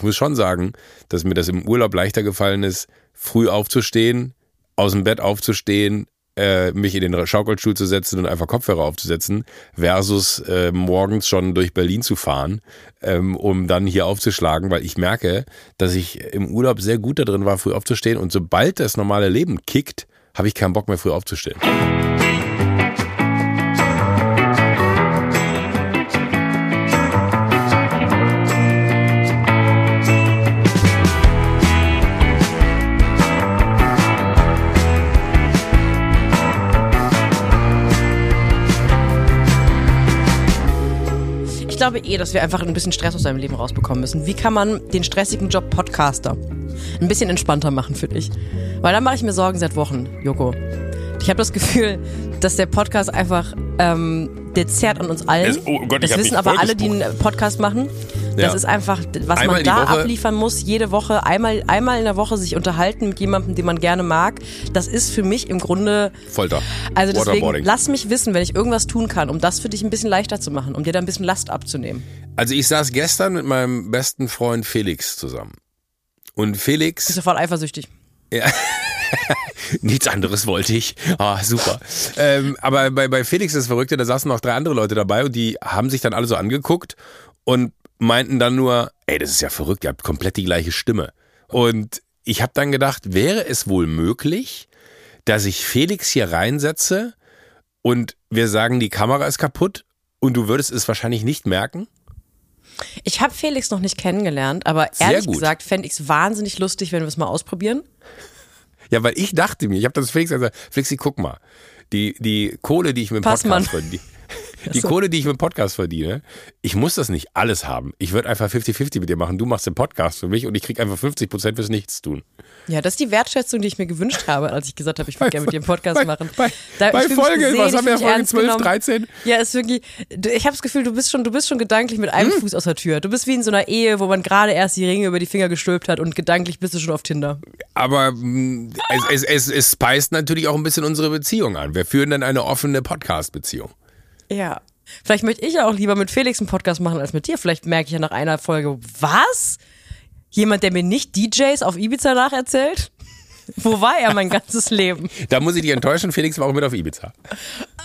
ich muss schon sagen, dass mir das im Urlaub leichter gefallen ist, früh aufzustehen, aus dem Bett aufzustehen, äh, mich in den Schaukelstuhl zu setzen und einfach Kopfhörer aufzusetzen, versus äh, morgens schon durch Berlin zu fahren, ähm, um dann hier aufzuschlagen, weil ich merke, dass ich im Urlaub sehr gut da drin war, früh aufzustehen und sobald das normale Leben kickt, habe ich keinen Bock mehr, früh aufzustehen. Glaube eh, dass wir einfach ein bisschen Stress aus deinem Leben rausbekommen müssen. Wie kann man den stressigen Job Podcaster ein bisschen entspannter machen für dich? Weil da mache ich mir Sorgen seit Wochen, Joko. Ich habe das Gefühl, dass der Podcast einfach, ähm, der zerrt an uns allen. Es- oh Gott, das wissen aber alle, die einen Podcast machen. Ja. Das ist einfach, was Einmal man da abliefern muss, jede Woche, einmal, einmal in der Woche sich unterhalten mit jemandem, den man gerne mag. Das ist für mich im Grunde Folter. also deswegen, lass mich wissen, wenn ich irgendwas tun kann, um das für dich ein bisschen leichter zu machen, um dir da ein bisschen Last abzunehmen. Also ich saß gestern mit meinem besten Freund Felix zusammen. Und Bist Felix, sofort eifersüchtig. nichts anderes wollte ich. Ah, super. ähm, aber bei, bei Felix ist das Verrückte, da saßen noch drei andere Leute dabei und die haben sich dann alle so angeguckt und meinten dann nur, ey, das ist ja verrückt, ihr habt komplett die gleiche Stimme. Und ich habe dann gedacht, wäre es wohl möglich, dass ich Felix hier reinsetze und wir sagen, die Kamera ist kaputt und du würdest es wahrscheinlich nicht merken? Ich habe Felix noch nicht kennengelernt, aber ehrlich gesagt fände ich es wahnsinnig lustig, wenn wir es mal ausprobieren. Ja, weil ich dachte mir, ich habe das Felix gesagt, Felixi, guck mal, die, die Kohle, die ich mit dem. Podcast verdiene, die Kohle, die ich mit dem Podcast verdiene, ich muss das nicht alles haben. Ich würde einfach 50-50 mit dir machen. Du machst den Podcast für mich und ich krieg einfach 50 Prozent fürs Nichtstun. Ja, das ist die Wertschätzung, die ich mir gewünscht habe, als ich gesagt habe, ich würde gerne mit dir einen Podcast bei, machen. Bei, Da- bei Folge, gesehen, was haben wir, Folge ernst 12, genommen. 13? Ja, ist wirklich, ich habe das Gefühl, du bist schon, du bist schon gedanklich mit einem Hm? Fuß aus der Tür. Du bist wie in so einer Ehe, wo man gerade erst die Ringe über die Finger gestülpt hat und gedanklich bist du schon auf Tinder. Aber mh, es, es, es, es speist natürlich auch ein bisschen unsere Beziehung an. Wir führen dann eine offene Podcast-Beziehung. Ja. Vielleicht möchte ich ja auch lieber mit Felix einen Podcast machen als mit dir. Vielleicht merke ich ja nach einer Folge, was? Jemand, der mir nicht DJs auf Ibiza nacherzählt? Wo war er mein ganzes Leben? Da muss ich dich enttäuschen, Felix war auch mit auf Ibiza.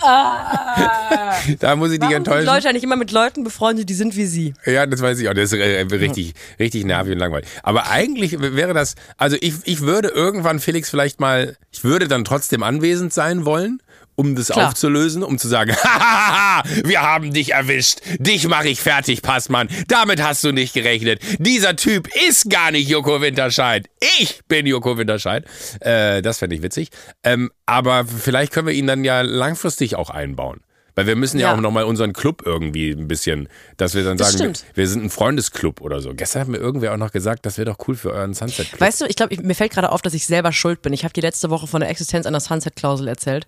da muss ich dich Warum sind enttäuschen. Leute eigentlich immer mit Leuten befreundet, die sind wie sie? Ja, das weiß ich auch. Das ist äh, richtig, richtig nervig und langweilig. Aber eigentlich wäre das, also ich, ich würde irgendwann Felix vielleicht mal, ich würde dann trotzdem anwesend sein wollen, um das Klar. aufzulösen, um zu sagen, Hahaha, wir haben dich erwischt. Dich mache ich fertig, Passmann. Damit hast du nicht gerechnet. Dieser Typ ist gar nicht Joko Winterscheid. Ich bin Joko Winterscheid. Äh, das fände ich witzig. Ähm, aber vielleicht können wir ihn dann ja langfristig auch einbauen. Weil wir müssen ja, Ja. auch nochmal unseren Club irgendwie ein bisschen, dass wir dann Das sagen, wir, stimmt. wir sind ein Freundesclub oder so. Gestern hat mir irgendwer auch noch gesagt, das wäre doch cool für euren Sunset Club. Weißt du, ich glaube, mir fällt gerade auf, dass ich selber schuld bin. Ich habe die letzte Woche von der Existenz einer Sunset-Klausel erzählt.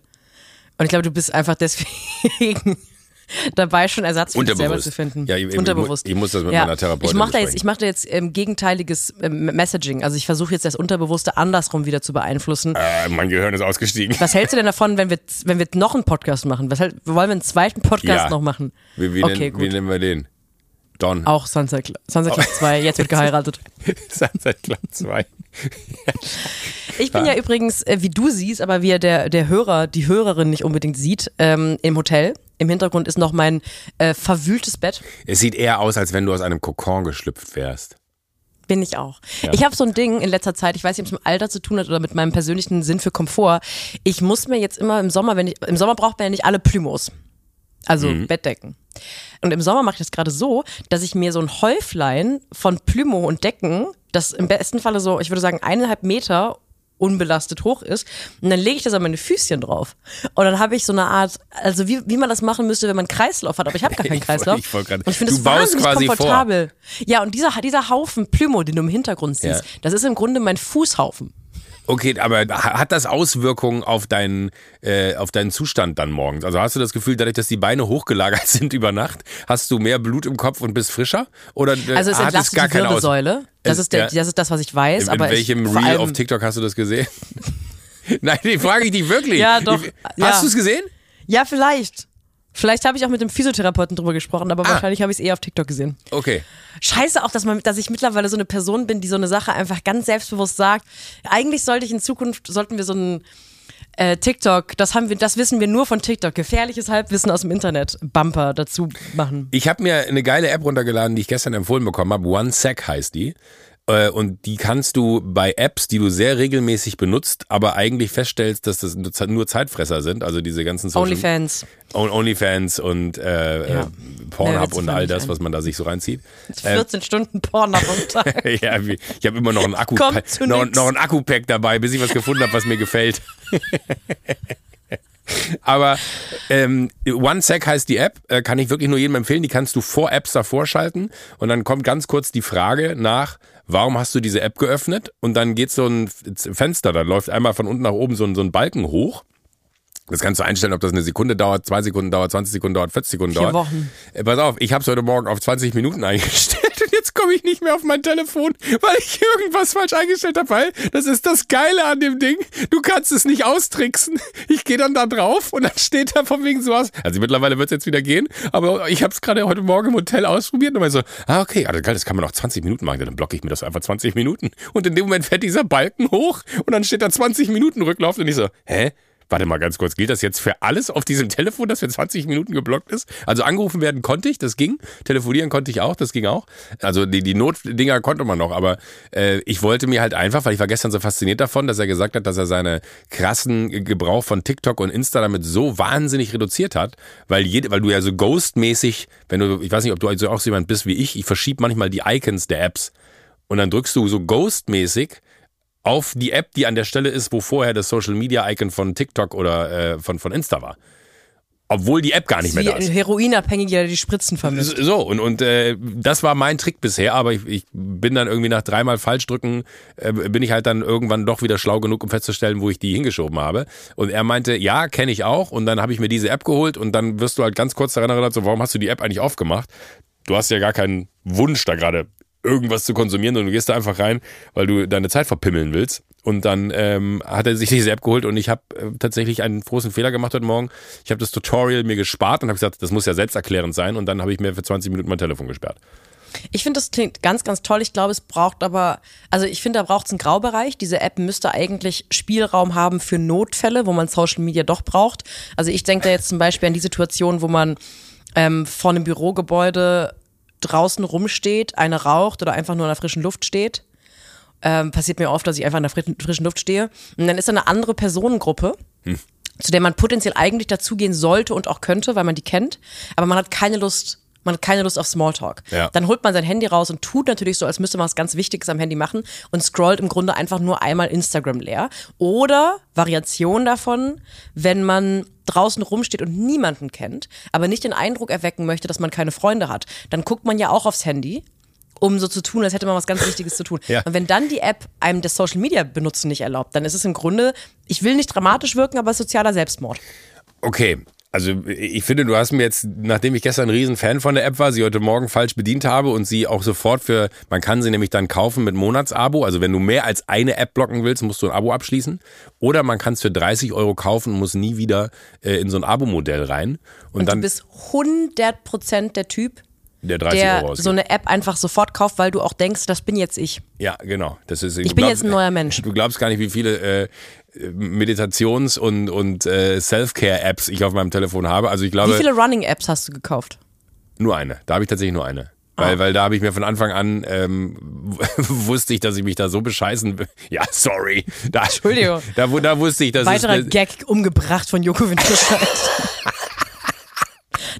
Und ich glaube, du bist einfach deswegen dabei, schon Ersatz für dich selber zu finden. Ja, ich- ich- Unterbewusst. ich muss das mit meiner Therapeutin Ich mache da jetzt, ich mache da jetzt ähm, gegenteiliges ähm, Messaging. Also ich versuche jetzt das Unterbewusste andersrum wieder zu beeinflussen. Äh, mein Gehirn ist ausgestiegen. Was hältst du denn davon, wenn wir, wenn wir noch einen Podcast machen? Was hält, wollen wir einen zweiten Podcast Ja. noch machen? Wie, wie, okay, gut. wie nennen wir den? Don. Auch Sunset, Cl- Sunset Club 2, jetzt wird geheiratet. Sunset Club 2. Ich bin ja übrigens, äh, wie du siehst, aber wie ja der, der Hörer, die Hörerin nicht unbedingt sieht, ähm, im Hotel. Im Hintergrund ist noch mein äh, verwühltes Bett. Es sieht eher aus, als wenn du aus einem Kokon geschlüpft wärst. Bin ich auch. Ich habe so ein Ding in letzter Zeit, ich weiß nicht, ob es mit dem Alter zu tun hat oder mit meinem persönlichen Sinn für Komfort. Ich muss mir jetzt immer im Sommer, wenn ich, im Sommer braucht man ja nicht alle Plümos. Also Bettdecken. Und im Sommer mache ich das gerade so, dass ich mir so ein Häuflein von Plümo und Decken, das im besten Falle so, ich würde sagen, eineinhalb Meter unbelastet hoch ist. Und dann lege ich das an meine Füßchen drauf. Und dann habe ich so eine Art, also wie, wie man das machen müsste, wenn man einen Kreislauf hat, aber ich habe gar keinen Ich Kreislauf. ich und ich finde es wahnsinnig quasi vor. komfortabel. Ja, und dieser, dieser Haufen Plümo, den du im Hintergrund siehst, Ja. das ist im Grunde mein Fußhaufen. Okay, aber ha- hat das Auswirkungen auf deinen, äh, auf deinen Zustand dann morgens? Also hast du das Gefühl, dadurch, dass die Beine hochgelagert sind über Nacht, hast du mehr Blut im Kopf und bist frischer? Oder äh, Also es hat entlastet gar die keine Wirbelsäule. Das Es- ist, der, ja. das ist das, was ich weiß. In, aber in welchem ich, Reel auf TikTok hast du das gesehen? Nein, die frage ich dich wirklich. Ja, doch. Hast Ja. du es gesehen? Ja, vielleicht. Vielleicht habe ich auch mit dem Physiotherapeuten drüber gesprochen, aber ah. wahrscheinlich habe ich es eher auf TikTok gesehen. Okay. Scheiße auch, dass, man, dass ich mittlerweile so eine Person bin, die so eine Sache einfach ganz selbstbewusst sagt. Eigentlich sollte ich in Zukunft, sollten wir so ein äh, TikTok, das haben wir, das wissen wir nur von TikTok. Gefährliches Halbwissen aus dem Internet. Bumper dazu machen. Ich habe mir eine geile App runtergeladen, die ich gestern empfohlen bekommen habe. OneSec heißt die. Äh, und die kannst du bei Apps, die du sehr regelmäßig benutzt, aber eigentlich feststellst, dass das nur Zeitfresser sind, also diese ganzen Social Onlyfans. Onlyfans und äh, ja. Pornhub und all das, was man da sich so reinzieht. 14 äh, Stunden Pornhub am Tag. ja, ich habe immer noch ein Akku noch, noch ein Akku-Pack dabei, bis ich was gefunden habe, was mir gefällt. Aber ähm, OneSec heißt die App, äh, kann ich wirklich nur jedem empfehlen. Die kannst du vor Apps davor schalten und dann kommt ganz kurz die Frage nach, warum hast du diese App geöffnet? Und dann geht so ein Fenster, da läuft einmal von unten nach oben so ein, so ein Balken hoch. Das kannst du einstellen, ob das eine Sekunde dauert, zwei Sekunden dauert, 20 Sekunden dauert, 40 Sekunden Vier dauert. Wochen. Äh, pass auf, ich habe es heute Morgen auf 20 Minuten eingestellt komme ich nicht mehr auf mein Telefon, weil ich irgendwas falsch eingestellt habe. Weil das ist das Geile an dem Ding. Du kannst es nicht austricksen. Ich gehe dann da drauf und dann steht da von wegen sowas. Also mittlerweile wird es jetzt wieder gehen, aber ich habe es gerade heute Morgen im Hotel ausprobiert und so, ah okay, also geil, das kann man noch 20 Minuten machen. Dann blocke ich mir das einfach 20 Minuten und in dem Moment fährt dieser Balken hoch und dann steht da 20 Minuten Rücklauf und ich so, hä? Warte mal ganz kurz, gilt das jetzt für alles auf diesem Telefon, das für 20 Minuten geblockt ist? Also angerufen werden konnte ich, das ging. Telefonieren konnte ich auch, das ging auch. Also die, die Notdinger konnte man noch, aber äh, ich wollte mir halt einfach, weil ich war gestern so fasziniert davon, dass er gesagt hat, dass er seine krassen Gebrauch von TikTok und Insta damit so wahnsinnig reduziert hat, weil, jede, weil du ja so ghostmäßig, wenn du, ich weiß nicht, ob du also auch so jemand bist wie ich, ich verschiebe manchmal die Icons der Apps und dann drückst du so ghostmäßig auf die App, die an der Stelle ist, wo vorher das Social Media Icon von TikTok oder äh, von, von Insta war. Obwohl die App gar nicht mehr da ist. Ein Heroinabhängiger, der die Spritzen vermisst. So, und, und äh, das war mein Trick bisher, aber ich, ich bin dann irgendwie nach dreimal falsch drücken, äh, bin ich halt dann irgendwann doch wieder schlau genug, um festzustellen, wo ich die hingeschoben habe. Und er meinte, ja, kenne ich auch. Und dann habe ich mir diese App geholt und dann wirst du halt ganz kurz daran erinnert, so, warum hast du die App eigentlich aufgemacht? Du hast ja gar keinen Wunsch, da gerade irgendwas zu konsumieren, sondern du gehst da einfach rein, weil du deine Zeit verpimmeln willst. Und dann ähm, hat er sich diese App geholt und ich habe äh, tatsächlich einen großen Fehler gemacht heute Morgen. Ich habe das Tutorial mir gespart und habe gesagt, das muss ja selbsterklärend sein. Und dann habe ich mir für 20 Minuten mein Telefon gesperrt. Ich finde, das klingt ganz, ganz toll. Ich glaube, es braucht aber, also ich finde, da braucht es einen Graubereich. Diese App müsste eigentlich Spielraum haben für Notfälle, wo man Social Media doch braucht. Also ich denke da jetzt zum Beispiel an die Situation, wo man ähm, vor einem Bürogebäude draußen rumsteht, eine raucht oder einfach nur in der frischen Luft steht. Ähm, passiert mir oft, dass ich einfach in der frischen Luft stehe. Und dann ist da eine andere Personengruppe, hm. zu der man potenziell eigentlich dazugehen sollte und auch könnte, weil man die kennt. Aber man hat keine Lust, man hat keine Lust auf Smalltalk. Ja. Dann holt man sein Handy raus und tut natürlich so, als müsste man was ganz Wichtiges am Handy machen und scrollt im Grunde einfach nur einmal Instagram leer. Oder Variation davon, wenn man draußen rumsteht und niemanden kennt, aber nicht den Eindruck erwecken möchte, dass man keine Freunde hat, dann guckt man ja auch aufs Handy um so zu tun, als hätte man was ganz Wichtiges zu tun. Ja. Und wenn dann die App einem das Social Media benutzen nicht erlaubt, dann ist es im Grunde, ich will nicht dramatisch wirken, aber sozialer Selbstmord. Okay, also ich finde, du hast mir jetzt, nachdem ich gestern ein Riesenfan von der App war, sie heute Morgen falsch bedient habe und sie auch sofort für, man kann sie nämlich dann kaufen mit Monatsabo. Also wenn du mehr als eine App blocken willst, musst du ein Abo abschließen. Oder man kann es für 30 Euro kaufen und muss nie wieder äh, in so ein Abo-Modell rein. Und, und dann, du bist 100% der Typ, der 30 der Euro so eine App einfach sofort kauft, weil du auch denkst, das bin jetzt ich. Ja, genau. Das ist, ich bin glaubst, jetzt ein neuer Mensch. Du glaubst gar nicht, wie viele äh, Meditations- und, und äh, Self-Care-Apps ich auf meinem Telefon habe. Also ich glaube. Wie viele Running-Apps hast du gekauft? Nur eine. Da habe ich tatsächlich nur eine. Weil, oh. weil da habe ich mir von Anfang an ähm, wusste ich, dass ich mich da so bescheißen. Ja, sorry. Da, Entschuldigung. Da, da wusste ich, dass Weiterer es, Gag umgebracht von Joko Winterscheid.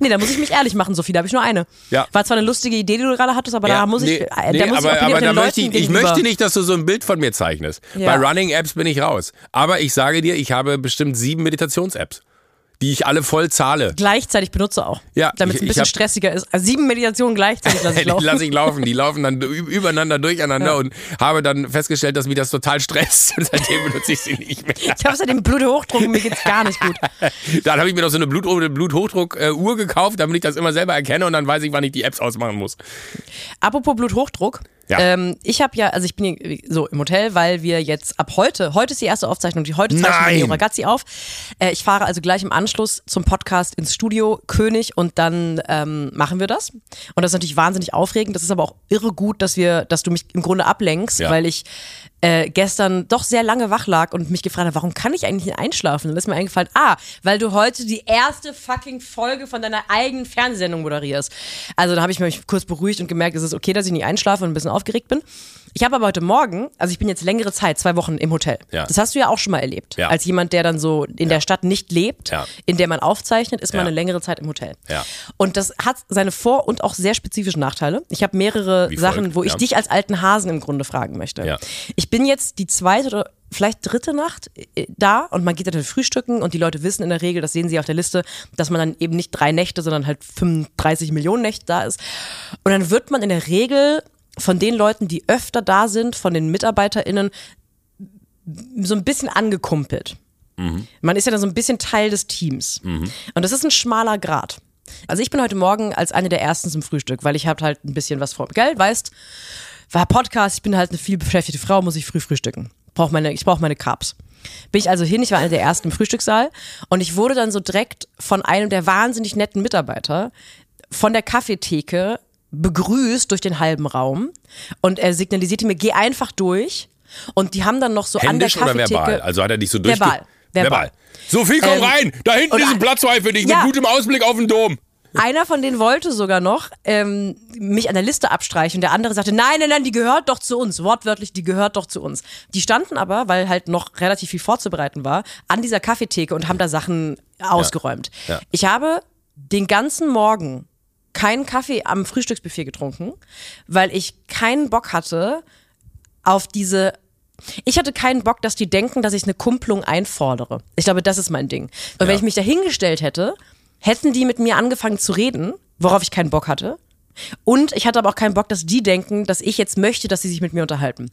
Nee, da muss ich mich ehrlich machen, Sophie, da habe ich nur eine. Ja. War zwar eine lustige Idee, die du gerade hattest, aber ja, da muss ich, nee, äh, da muss aber, ich aber da möchte ich, ich möchte nicht, dass du so ein Bild von mir zeichnest. Ja. Bei Running Apps bin ich raus. Aber ich sage dir, ich habe bestimmt sieben Meditations-Apps die ich alle voll zahle. Gleichzeitig benutze auch. Ja. Damit es ein bisschen stressiger ist. Also sieben Meditationen gleichzeitig lasse ich laufen. die lasse ich laufen. Die laufen dann übereinander, durcheinander ja. und habe dann festgestellt, dass mich das total stresst. Und seitdem benutze ich sie nicht mehr. Ich habe seitdem Bluthochdruck und mir geht's gar nicht gut. dann habe ich mir noch so eine Blut Bluthochdruck-Uhr gekauft, damit ich das immer selber erkenne und dann weiß ich, wann ich die Apps ausmachen muss. Apropos Bluthochdruck. Ja. Ähm, ich habe ja, also ich bin hier so im Hotel, weil wir jetzt ab heute, heute ist die erste Aufzeichnung, die heute zeichnen wir. Neo Ragazzi auf. Äh, ich fahre also gleich im Anschluss zum Podcast ins Studio König und dann ähm, machen wir das. Und das ist natürlich wahnsinnig aufregend. Das ist aber auch irre gut, dass wir, dass du mich im Grunde ablenkst, Ja. weil ich äh, gestern doch sehr lange wach lag und mich gefragt habe, warum kann ich eigentlich nicht einschlafen? Dann ist mir eingefallen, ah, weil du heute die erste fucking Folge von deiner eigenen Fernsehsendung moderierst. Also da habe ich mich kurz beruhigt und gemerkt, es ist okay, dass ich nicht einschlafe und ein bisschen aufgeregt bin. Ich habe aber heute Morgen, also ich bin jetzt längere Zeit, zwei Wochen im Hotel. Ja. Das hast du ja auch schon mal erlebt. Ja. Als jemand, der dann so in der Stadt nicht lebt, Ja. in der man aufzeichnet, ist man Ja. eine längere Zeit im Hotel. Ja. Und das hat seine Vor- und auch sehr spezifischen Nachteile. Ich habe mehrere Wie Sachen, folgt, wo ich ja. dich als alten Hasen im Grunde fragen möchte. Ja. Ich bin jetzt die zweite oder vielleicht dritte Nacht äh, da und man geht dann frühstücken und die Leute wissen in der Regel, das sehen sie auf der Liste, dass man dann eben nicht drei Nächte, sondern halt 35 Millionen Nächte da ist. Und dann wird man in der Regel von den Leuten, die öfter da sind, von den MitarbeiterInnen, so ein bisschen angekumpelt. Man ist ja dann so ein bisschen Teil des Teams. Und das ist ein schmaler Grad. Also ich bin heute Morgen als eine der ersten zum Frühstück, weil ich habe halt ein bisschen was vor. Gell, weißt, war Podcast, ich bin halt eine viel beschäftigte Frau, muss ich früh frühstücken. Brauch meine, ich brauche meine Carbs. Bin ich also hin, ich war eine der ersten im Frühstückssaal und ich wurde dann so direkt von einem der wahnsinnig netten Mitarbeiter von der Kaffeetheke begrüßt durch den halben Raum und er signalisierte mir, geh einfach durch und die haben dann noch so Händisch an der oder Kaffeetheke verbal? Also hat er dich so durch. Verbal. Verbal. So viel, komm Ähm, rein. Da hinten ist ein Platz frei für dich Ja. mit gutem Ausblick auf den Dom. Einer von denen wollte sogar noch ähm, mich an der Liste abstreichen. Der andere sagte, nein, nein, nein, die gehört doch zu uns. Wortwörtlich, die gehört doch zu uns. Die standen aber, weil halt noch relativ viel vorzubereiten war, an dieser Kaffeetheke und haben da Sachen ausgeräumt. Ja. Ich habe den ganzen Morgen keinen Kaffee am Frühstücksbuffet getrunken, weil ich keinen Bock hatte auf diese ich hatte keinen Bock, dass die denken, dass ich eine Kumpelung einfordere. Ich glaube, das ist mein Ding. Und wenn Ja. ich mich da hingestellt hätte, hätten die mit mir angefangen zu reden, worauf ich keinen Bock hatte. Und ich hatte aber auch keinen Bock, dass die denken, dass ich jetzt möchte, dass sie sich mit mir unterhalten.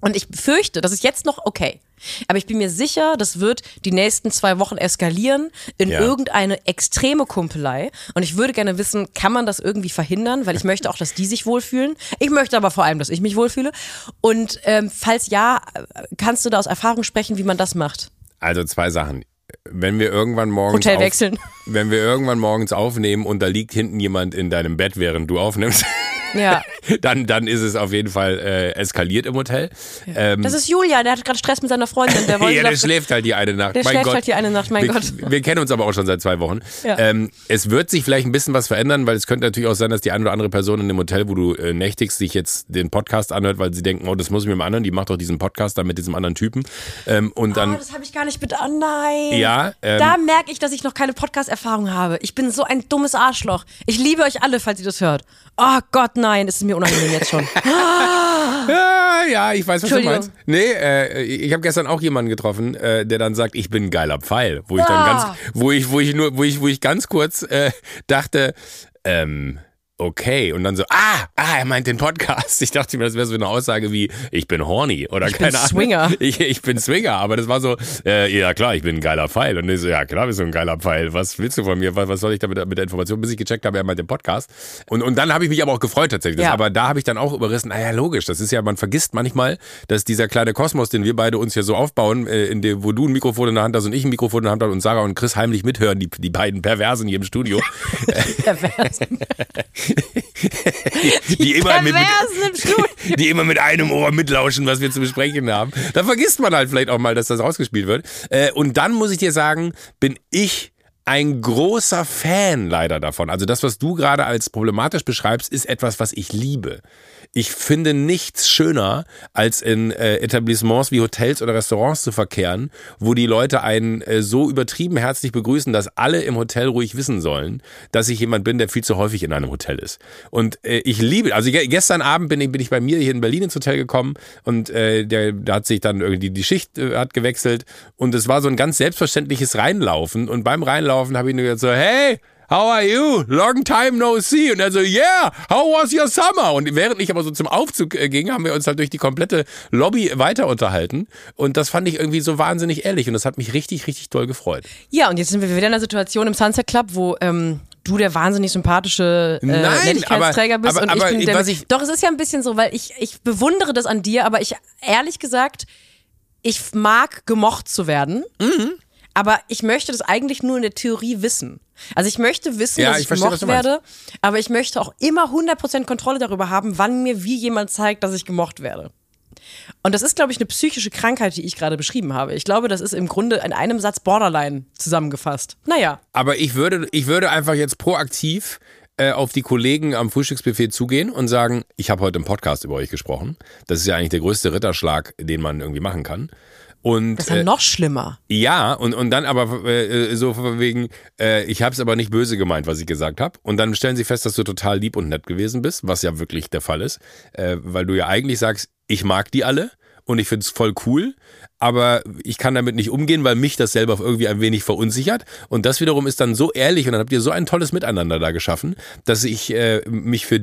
Und ich fürchte, das ist jetzt noch okay. Aber ich bin mir sicher, das wird die nächsten zwei Wochen eskalieren in Ja. irgendeine extreme Kumpelei. Und ich würde gerne wissen, kann man das irgendwie verhindern? Weil ich möchte auch, dass die sich wohlfühlen. Ich möchte aber vor allem, dass ich mich wohlfühle. Und ähm, falls ja, kannst du da aus Erfahrung sprechen, wie man das macht? Also zwei Sachen. Wenn wir irgendwann morgens Hotel auf- wechseln. wenn wir irgendwann morgens aufnehmen und da liegt hinten jemand in deinem Bett, während du aufnimmst, Ja. dann, dann ist es auf jeden Fall äh, eskaliert im Hotel. Ähm, Das ist Julia, der hat gerade Stress mit seiner Freundin. Der ja, der schläft halt die eine Nacht. Der mein schläft Gott. halt die eine Nacht, mein wir, Gott. Wir kennen uns aber auch schon seit zwei Wochen. Ja. Ähm, es wird sich vielleicht ein bisschen was verändern, weil es könnte natürlich auch sein, dass die eine oder andere Person in dem Hotel, wo du äh, nächtigst, sich jetzt den Podcast anhört, weil sie denken, oh, das muss ich mit dem anderen, die macht doch diesen Podcast dann mit diesem anderen Typen. Ähm, und Oh, dann, das habe ich gar nicht mit. Oh nein. ja, ähm, Da merke ich, dass ich noch keine Podcast-Erfahrung habe. Ich bin so ein dummes Arschloch. Ich liebe euch alle, falls ihr das hört. Oh Gott, nein, ist es mir unangenehm jetzt schon. Ja, ja, ich weiß, was du meinst. Nee, äh, ich habe gestern auch jemanden getroffen, äh, der dann sagt, ich bin ein geiler Pfeil, wo ich dann Ah. ganz, wo ich, wo ich nur, wo ich, wo ich ganz kurz äh, dachte, ähm, okay, und dann so, ah, ah, er meint den Podcast. Ich dachte mir, das wäre so eine Aussage wie, ich bin horny oder bin keine Ahnung. Swinger. Ich, ich bin Swinger, aber das war so, äh, ja klar, ich bin ein geiler Pfeil. Und ich so, ja klar, bist du ein geiler Pfeil. Was willst du von mir? Was, was soll ich da mit, der Information? Bis ich gecheckt habe, er meint den Podcast. Und, und dann habe ich mich aber auch gefreut tatsächlich. Das, Ja. Aber da habe ich dann auch überrissen, naja, logisch, das ist ja, man vergisst manchmal, dass dieser kleine Kosmos, den wir beide uns hier so aufbauen, äh, in dem, wo du ein Mikrofon in der Hand hast und ich ein Mikrofon in der Hand habe und Sarah und Chris heimlich mithören, die, die beiden Perversen hier im Studio, Pervers. die, immer mit, mit, die immer mit einem Ohr mitlauschen, was wir zu besprechen haben. Da vergisst man halt vielleicht auch mal, dass das ausgespielt wird. Äh, und dann muss ich dir sagen, bin ich ein großer Fan leider davon. Also das, was du gerade als problematisch beschreibst, ist etwas, was ich liebe. Ich finde nichts schöner, als in äh, Etablissements wie Hotels oder Restaurants zu verkehren, wo die Leute einen äh, so übertrieben herzlich begrüßen, dass alle im Hotel ruhig wissen sollen, dass ich jemand bin, der viel zu häufig in einem Hotel ist. Und äh, ich liebe, also ge gestern Abend bin ich, bin ich bei mir hier in Berlin ins Hotel gekommen und äh, der, da hat sich dann irgendwie die Schicht äh, hat gewechselt und es war so ein ganz selbstverständliches Reinlaufen und beim Reinlaufen habe ich nur gesagt so, hey, How are you? Long time no see. Und er so, yeah, how was your summer? Und während ich aber so zum Aufzug äh, ging, haben wir uns halt durch die komplette Lobby weiter unterhalten. Und das fand ich irgendwie so wahnsinnig ehrlich. Und das hat mich richtig, richtig doll gefreut. Ja, und jetzt sind wir wieder in einer Situation im Sunset Club, wo ähm, du der wahnsinnig sympathische äh, Nein, Nettigkeitsträger aber- bist aber- und ich aber bin der. was ich- Doch, es ist ja ein bisschen so, weil ich, ich bewundere das an dir, aber ich ehrlich gesagt, ich mag gemocht zu werden. Mhm. Aber ich möchte das eigentlich nur in der Theorie wissen. Also ich möchte wissen, Ja, dass ich ich, verstehe, gemocht werde, aber ich möchte auch immer 100% Kontrolle darüber haben, wann mir wie jemand zeigt, dass ich gemocht werde. Und das ist, glaube ich, eine psychische Krankheit, die ich gerade beschrieben habe. Ich glaube, das ist im Grunde in einem Satz Borderline zusammengefasst. Naja, Aber ich würde, ich würde einfach jetzt proaktiv äh, auf die Kollegen am Frühstücksbuffet zugehen und sagen, ich habe heute im Podcast über euch gesprochen. Das ist ja eigentlich der größte Ritterschlag, den man irgendwie machen kann. Und das ist ja äh, noch schlimmer. ja, und, und dann aber äh, so wegen, äh, ich habe es aber nicht böse gemeint, was ich gesagt habe. Und dann stellen sie fest, dass du total lieb und nett gewesen bist, was ja wirklich der Fall ist, äh, weil du ja eigentlich sagst, ich mag die alle und ich finde es voll cool, aber ich kann damit nicht umgehen, weil mich das selber irgendwie ein wenig verunsichert. Und das wiederum ist dann so ehrlich und dann habt ihr so ein tolles Miteinander da geschaffen, dass ich äh, mich für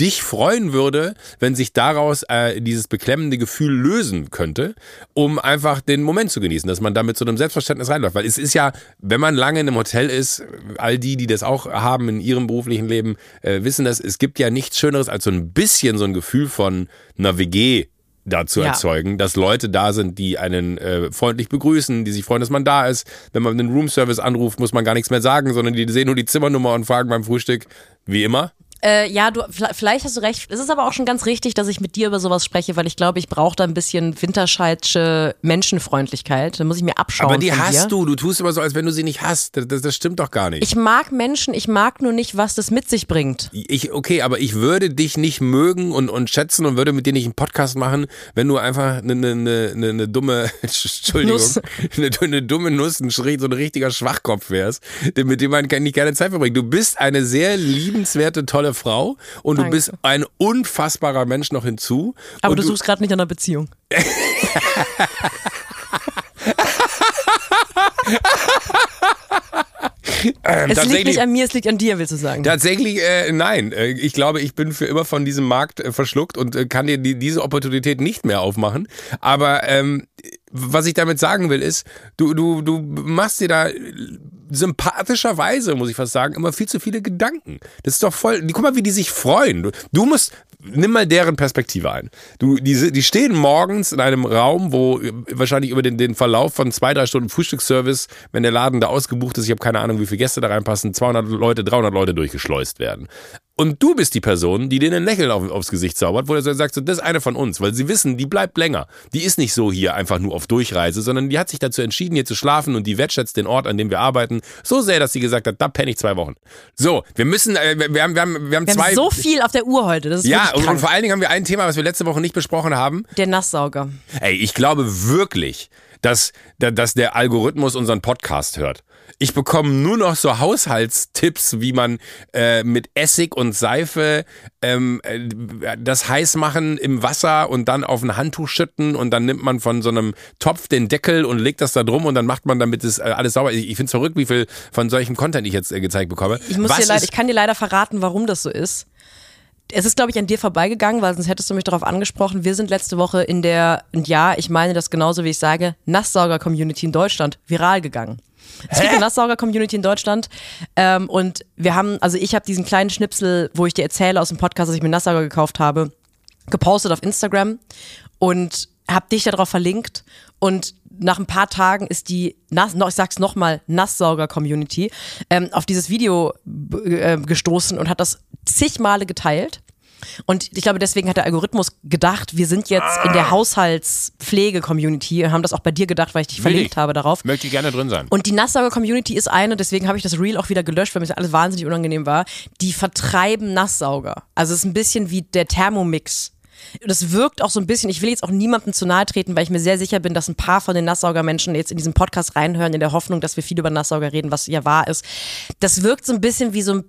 dich freuen würde, wenn sich daraus äh, dieses beklemmende Gefühl lösen könnte, um einfach den Moment zu genießen, dass man da mit so einem Selbstverständnis reinläuft. Weil es ist ja, wenn man lange in einem Hotel ist, all die, die das auch haben in ihrem beruflichen Leben, äh, wissen das, es gibt ja nichts Schöneres als so ein bisschen so ein Gefühl von einer WG dazu Ja. erzeugen, dass Leute da sind, die einen äh, freundlich begrüßen, die sich freuen, dass man da ist. Wenn man den Roomservice anruft, muss man gar nichts mehr sagen, sondern die sehen nur die Zimmernummer und fragen beim Frühstück, wie immer. Äh, ja, du, vielleicht hast du recht. Es ist aber auch schon ganz richtig, dass ich mit dir über sowas spreche, weil ich glaube, ich brauche da ein bisschen winterscheidische Menschenfreundlichkeit. Da muss ich mir abschauen. Aber die von dir. hast du. Du tust immer so, als wenn du sie nicht hast. Das, das, das stimmt doch gar nicht. Ich mag Menschen, ich mag nur nicht, was das mit sich bringt. Ich, okay, aber ich würde dich nicht mögen und, und schätzen und würde mit dir nicht einen Podcast machen, wenn du einfach eine, eine, eine, eine dumme, Entschuldigung, Nuss. Eine, eine dumme Nuss, ein, so ein richtiger Schwachkopf wärst, mit dem man nicht gerne Zeit verbringt. Du bist eine sehr liebenswerte, tolle Frau und Danke. du bist ein unfassbarer Mensch noch hinzu. Aber und du suchst gerade nicht nach einer Beziehung. ähm, Es liegt nicht an mir, es liegt an dir, willst du sagen. Tatsächlich, äh, nein. Äh, Ich glaube, ich bin für immer von diesem Markt äh, verschluckt und äh, kann dir die, diese Opportunität nicht mehr aufmachen. Aber ähm, was ich damit sagen will, ist, du, du, du machst dir da sympathischerweise, muss ich fast sagen, immer viel zu viele Gedanken. Das ist doch voll. Guck mal, wie die sich freuen. Du, du musst, nimm mal deren Perspektive ein. Du, die, die stehen morgens in einem Raum, wo äh, wahrscheinlich über den, den Verlauf von zwei, drei Stunden Frühstücksservice, wenn der Laden da ausgebucht ist, ich habe keine Ahnung, wie viele Gäste da reinpassen, 200 Leute, 300 Leute durchgeschleust werden. Und du bist die Person, die denen ein Lächeln auf, aufs Gesicht zaubert, wo du so sagst, so, das ist eine von uns, weil sie wissen, die bleibt länger. Die ist nicht so hier einfach nur auf Durchreise, sondern die hat sich dazu entschieden, hier zu schlafen und die wertschätzt den Ort, an dem wir arbeiten, so sehr, dass sie gesagt hat, da penne ich zwei Wochen. So, wir müssen, äh, wir, wir haben, wir haben, wir haben Wir zwei. haben so viel auf der Uhr heute. Das ist ja, und, und vor allen Dingen haben wir ein Thema, was wir letzte Woche nicht besprochen haben. Der Nasssauger. Ey, ich glaube wirklich, dass, dass der Algorithmus unseren Podcast hört. Ich bekomme nur noch so Haushaltstipps, wie man äh, mit Essig und Seife ähm, äh, das heiß machen im Wasser und dann auf ein Handtuch schütten und dann nimmt man von so einem Topf den Deckel und legt das da drum und dann macht man damit das äh, alles sauber. Ich, ich finde es verrückt, wie viel von solchem Content ich jetzt äh, gezeigt bekomme. Ich, muss Was dir leider, ich kann dir leider verraten, warum das so ist. Es ist, glaube ich, an dir vorbeigegangen, weil sonst hättest du mich darauf angesprochen. Wir sind letzte Woche in der, und ja, ich meine das genauso, wie ich sage, Nasssauger-Community in Deutschland viral gegangen. Es gibt eine Nasssauger-Community in Deutschland ähm, und wir haben, also ich habe diesen kleinen Schnipsel, wo ich dir erzähle aus dem Podcast, dass ich mir einen Nasssauger gekauft habe, gepostet auf Instagram und habe dich darauf verlinkt und nach ein paar Tagen ist die, Nass, ich sag's nochmal, Nasssauger-Community ähm, auf dieses Video äh, gestoßen und hat das zig Male geteilt. Und ich glaube, deswegen hat der Algorithmus gedacht, wir sind jetzt in der Haushaltspflege-Community und haben das auch bei dir gedacht, weil ich dich Will verlinkt ich. habe darauf. Möchte ich gerne drin sein. Und die Nasssauger-Community ist eine, deswegen habe ich das Reel auch wieder gelöscht, weil mir das alles wahnsinnig unangenehm war. Die vertreiben Nasssauger. Also es ist ein bisschen wie der Thermomix. Es wirkt auch so ein bisschen, ich will jetzt auch niemandem zu nahe treten, weil ich mir sehr sicher bin, dass ein paar von den Nasssauger-Menschen jetzt in diesen Podcast reinhören, in der Hoffnung, dass wir viel über Nasssauger reden, was ja wahr ist. Das wirkt so ein bisschen wie so ein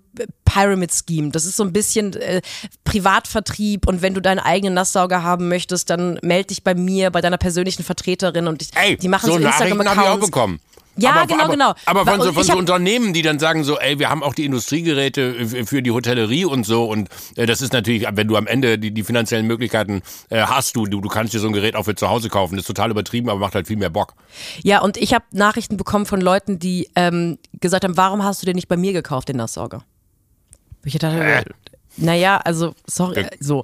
Pyramid-Scheme. Das ist so ein bisschen äh, Privatvertrieb und wenn du deinen eigenen Nasssauger haben möchtest, dann melde dich bei mir, bei deiner persönlichen Vertreterin und ich, Ey, die machen so so, Nachrichten habe ich auch bekommen. Ja, aber, genau, aber, genau. Aber von, so, von so Unternehmen, die dann sagen so, ey, wir haben auch die Industriegeräte für die Hotellerie und so und äh, das ist natürlich, wenn du am Ende die, die finanziellen Möglichkeiten äh, hast, du, du, du kannst dir so ein Gerät auch für zu Hause kaufen. Das ist total übertrieben, aber macht halt viel mehr Bock. Ja, und ich habe Nachrichten bekommen von Leuten, die ähm, gesagt haben, warum hast du den nicht bei mir gekauft, den Nasssauger? Ich dachte, äh. naja, also, sorry, so.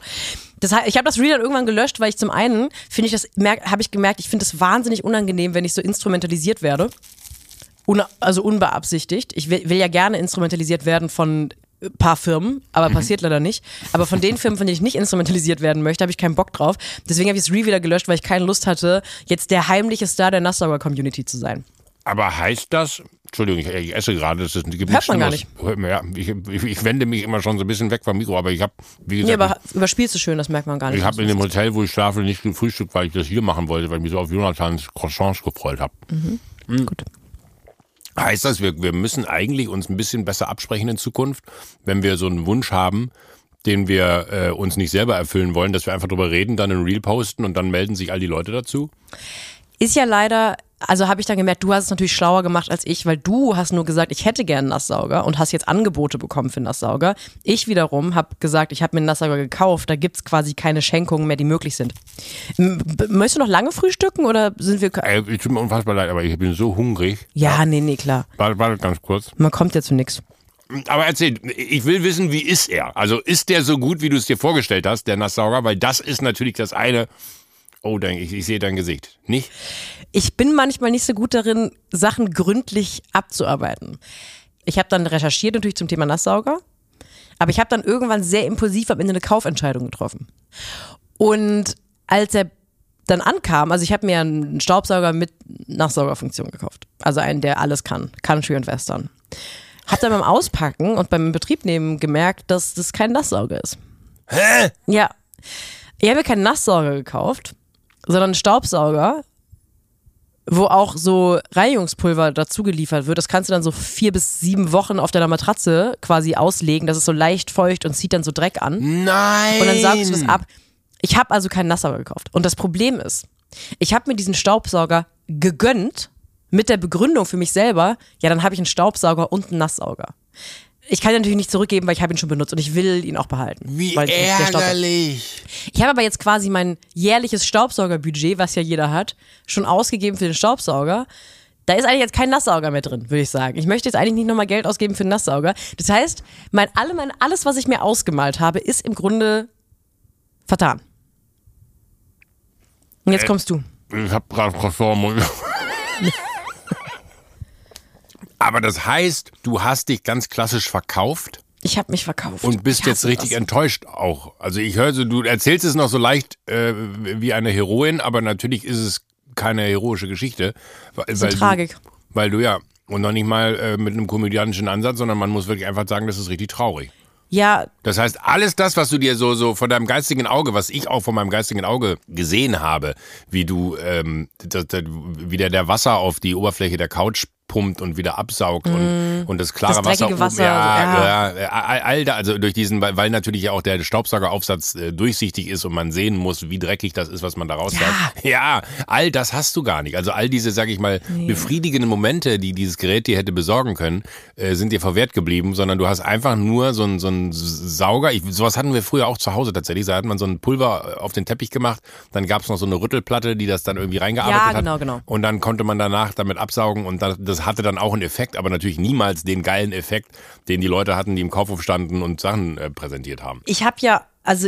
Das, ich habe das Reel dann irgendwann gelöscht, weil ich zum einen, finde ich das, habe ich gemerkt, ich finde es wahnsinnig unangenehm, wenn ich so instrumentalisiert werde. Un, also unbeabsichtigt. Ich will, will ja gerne instrumentalisiert werden von ein paar Firmen, aber mhm. passiert leider nicht. Aber von den Firmen, von denen ich nicht instrumentalisiert werden möchte, habe ich keinen Bock drauf. Deswegen habe ich das Reel wieder gelöscht, weil ich keine Lust hatte, jetzt der heimliche Star der Nassauer Community zu sein. Aber heißt das, Entschuldigung, ich, esse gerade, das ist, gibt Hört man gar nicht. Ja, ich, ich, ich, wende mich immer schon so ein bisschen weg vom Mikro, aber ich habe, wie gesagt. Nee, aber überspielst du schön, das merkt man gar nicht. Ich habe in dem Hotel, wo ich schlafe, nicht gefrühstückt, weil ich das hier machen wollte, weil ich mich so auf Jonathans Croissants gefreut habe. Mhm. Mhm. Gut. Heißt das, wir, wir müssen eigentlich uns ein bisschen besser absprechen in Zukunft, wenn wir so einen Wunsch haben, den wir äh, uns nicht selber erfüllen wollen, dass wir einfach drüber reden, dann ein Reel posten und dann melden sich all die Leute dazu? Ist ja leider also habe ich dann gemerkt, du hast es natürlich schlauer gemacht als ich, weil du hast nur gesagt, ich hätte gern einen Nasssauger und hast jetzt Angebote bekommen für einen Nasssauger. Ich wiederum habe gesagt, ich habe mir einen Nasssauger gekauft, da gibt es quasi keine Schenkungen mehr, die möglich sind. M möchtest du noch lange frühstücken oder sind wir... Ey, ich tut mir unfassbar leid, aber ich bin so hungrig. Ja, ja. nee, nee, klar. Warte, warte ganz kurz. Man kommt ja zu nichts. Aber erzähl, ich will wissen, wie ist er? Also ist der so gut, wie du es dir vorgestellt hast, der Nasssauger? Weil das ist natürlich das eine, Oh, ich, ich sehe dein Gesicht. Nicht? Ich bin manchmal nicht so gut darin, Sachen gründlich abzuarbeiten. Ich habe dann recherchiert natürlich zum Thema Nasssauger, aber ich habe dann irgendwann sehr impulsiv am Ende eine Kaufentscheidung getroffen. Und als er dann ankam, also ich habe mir einen Staubsauger mit Nachsaugerfunktion gekauft. Also einen, der alles kann, Country und Western. Hab dann beim Auspacken und beim Betriebnehmen gemerkt, dass das kein Nasssauger ist. Hä? Ja. Ich habe mir keinen Nasssauger gekauft, sondern einen Staubsauger, wo auch so Reinigungspulver dazu geliefert wird. Das kannst du dann so vier bis sieben Wochen auf deiner Matratze quasi auslegen. Das ist so leicht feucht und zieht dann so Dreck an. Nein! Und dann saugst du es ab. Ich habe also keinen Nasssauger gekauft. Und das Problem ist, ich habe mir diesen Staubsauger gegönnt mit der Begründung für mich selber, ja, dann habe ich einen Staubsauger und einen Nasssauger ich kann ihn natürlich nicht zurückgeben, weil ich habe ihn schon benutzt und ich will ihn auch behalten. Wie ärgerlich. Ich habe aber jetzt quasi mein jährliches Staubsaugerbudget, was ja jeder hat, schon ausgegeben für den Staubsauger. Da ist eigentlich jetzt kein Nasssauger mehr drin, würde ich sagen. Ich möchte jetzt eigentlich nicht nochmal Geld ausgeben für einen Nasssauger. Das heißt, mein, alle, mein, alles, was ich mir ausgemalt habe, ist im Grunde vertan. Und jetzt äh, kommst du. Ich habe gerade Croissant Aber das heißt, du hast dich ganz klassisch verkauft? Ich habe mich verkauft. Und bist jetzt richtig das. enttäuscht auch. Also ich höre so, du erzählst es noch so leicht äh, wie eine Heroin, aber natürlich ist es keine heroische Geschichte. Weil, das ist eine Tragik. Du, weil du ja, und noch nicht mal äh, mit einem komödianischen Ansatz, sondern man muss wirklich einfach sagen, das ist richtig traurig. Ja. Das heißt, alles das, was du dir so, so von deinem geistigen Auge, was ich auch von meinem geistigen Auge gesehen habe, wie du, ähm, das, das, wie der, der Wasser auf die Oberfläche der Couch pumpt und wieder absaugt mm. und, und das klare das Wasser, Wasser ja, ja. ja, all da, also durch diesen, weil, weil natürlich auch der Staubsaugeraufsatz äh, durchsichtig ist und man sehen muss, wie dreckig das ist, was man da raussaugt. Ja. ja, all das hast du gar nicht. Also all diese, sag ich mal, nee. befriedigenden Momente, die dieses Gerät dir hätte besorgen können, äh, sind dir verwehrt geblieben, sondern du hast einfach nur so ein, so Sauger. Ich, sowas hatten wir früher auch zu Hause tatsächlich. Da hat man so ein Pulver auf den Teppich gemacht, dann gab es noch so eine Rüttelplatte, die das dann irgendwie reingearbeitet ja, genau, hat. Genau. Und dann konnte man danach damit absaugen und das, das hatte dann auch einen Effekt, aber natürlich niemals den geilen Effekt, den die Leute hatten, die im Kaufhof standen und Sachen äh, präsentiert haben. Ich habe ja, also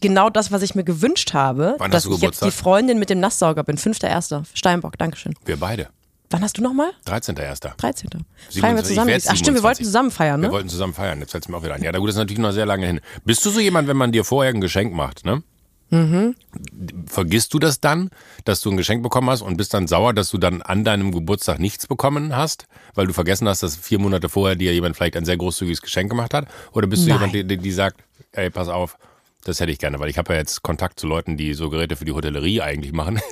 genau das, was ich mir gewünscht habe, Wann dass ich jetzt die Freundin mit dem Nasssauger bin. 5.1. Steinbock, Dankeschön. Wir beide. Wann hast du nochmal? 13.1. 13. Feiern wir zusammen. Ach stimmt, wir wollten zusammen feiern, ne? Wir wollten zusammen feiern, jetzt fällt es mir auch wieder ein. Ja, gut, das ist natürlich noch sehr lange hin. Bist du so jemand, wenn man dir vorher ein Geschenk macht, ne? Mhm. Vergisst du das dann, dass du ein Geschenk bekommen hast und bist dann sauer, dass du dann an deinem Geburtstag nichts bekommen hast, weil du vergessen hast, dass vier Monate vorher dir jemand vielleicht ein sehr großzügiges Geschenk gemacht hat? Oder bist du Nein. jemand, die, die sagt, ey, pass auf, das hätte ich gerne, weil ich habe ja jetzt Kontakt zu Leuten, die so Geräte für die Hotellerie eigentlich machen.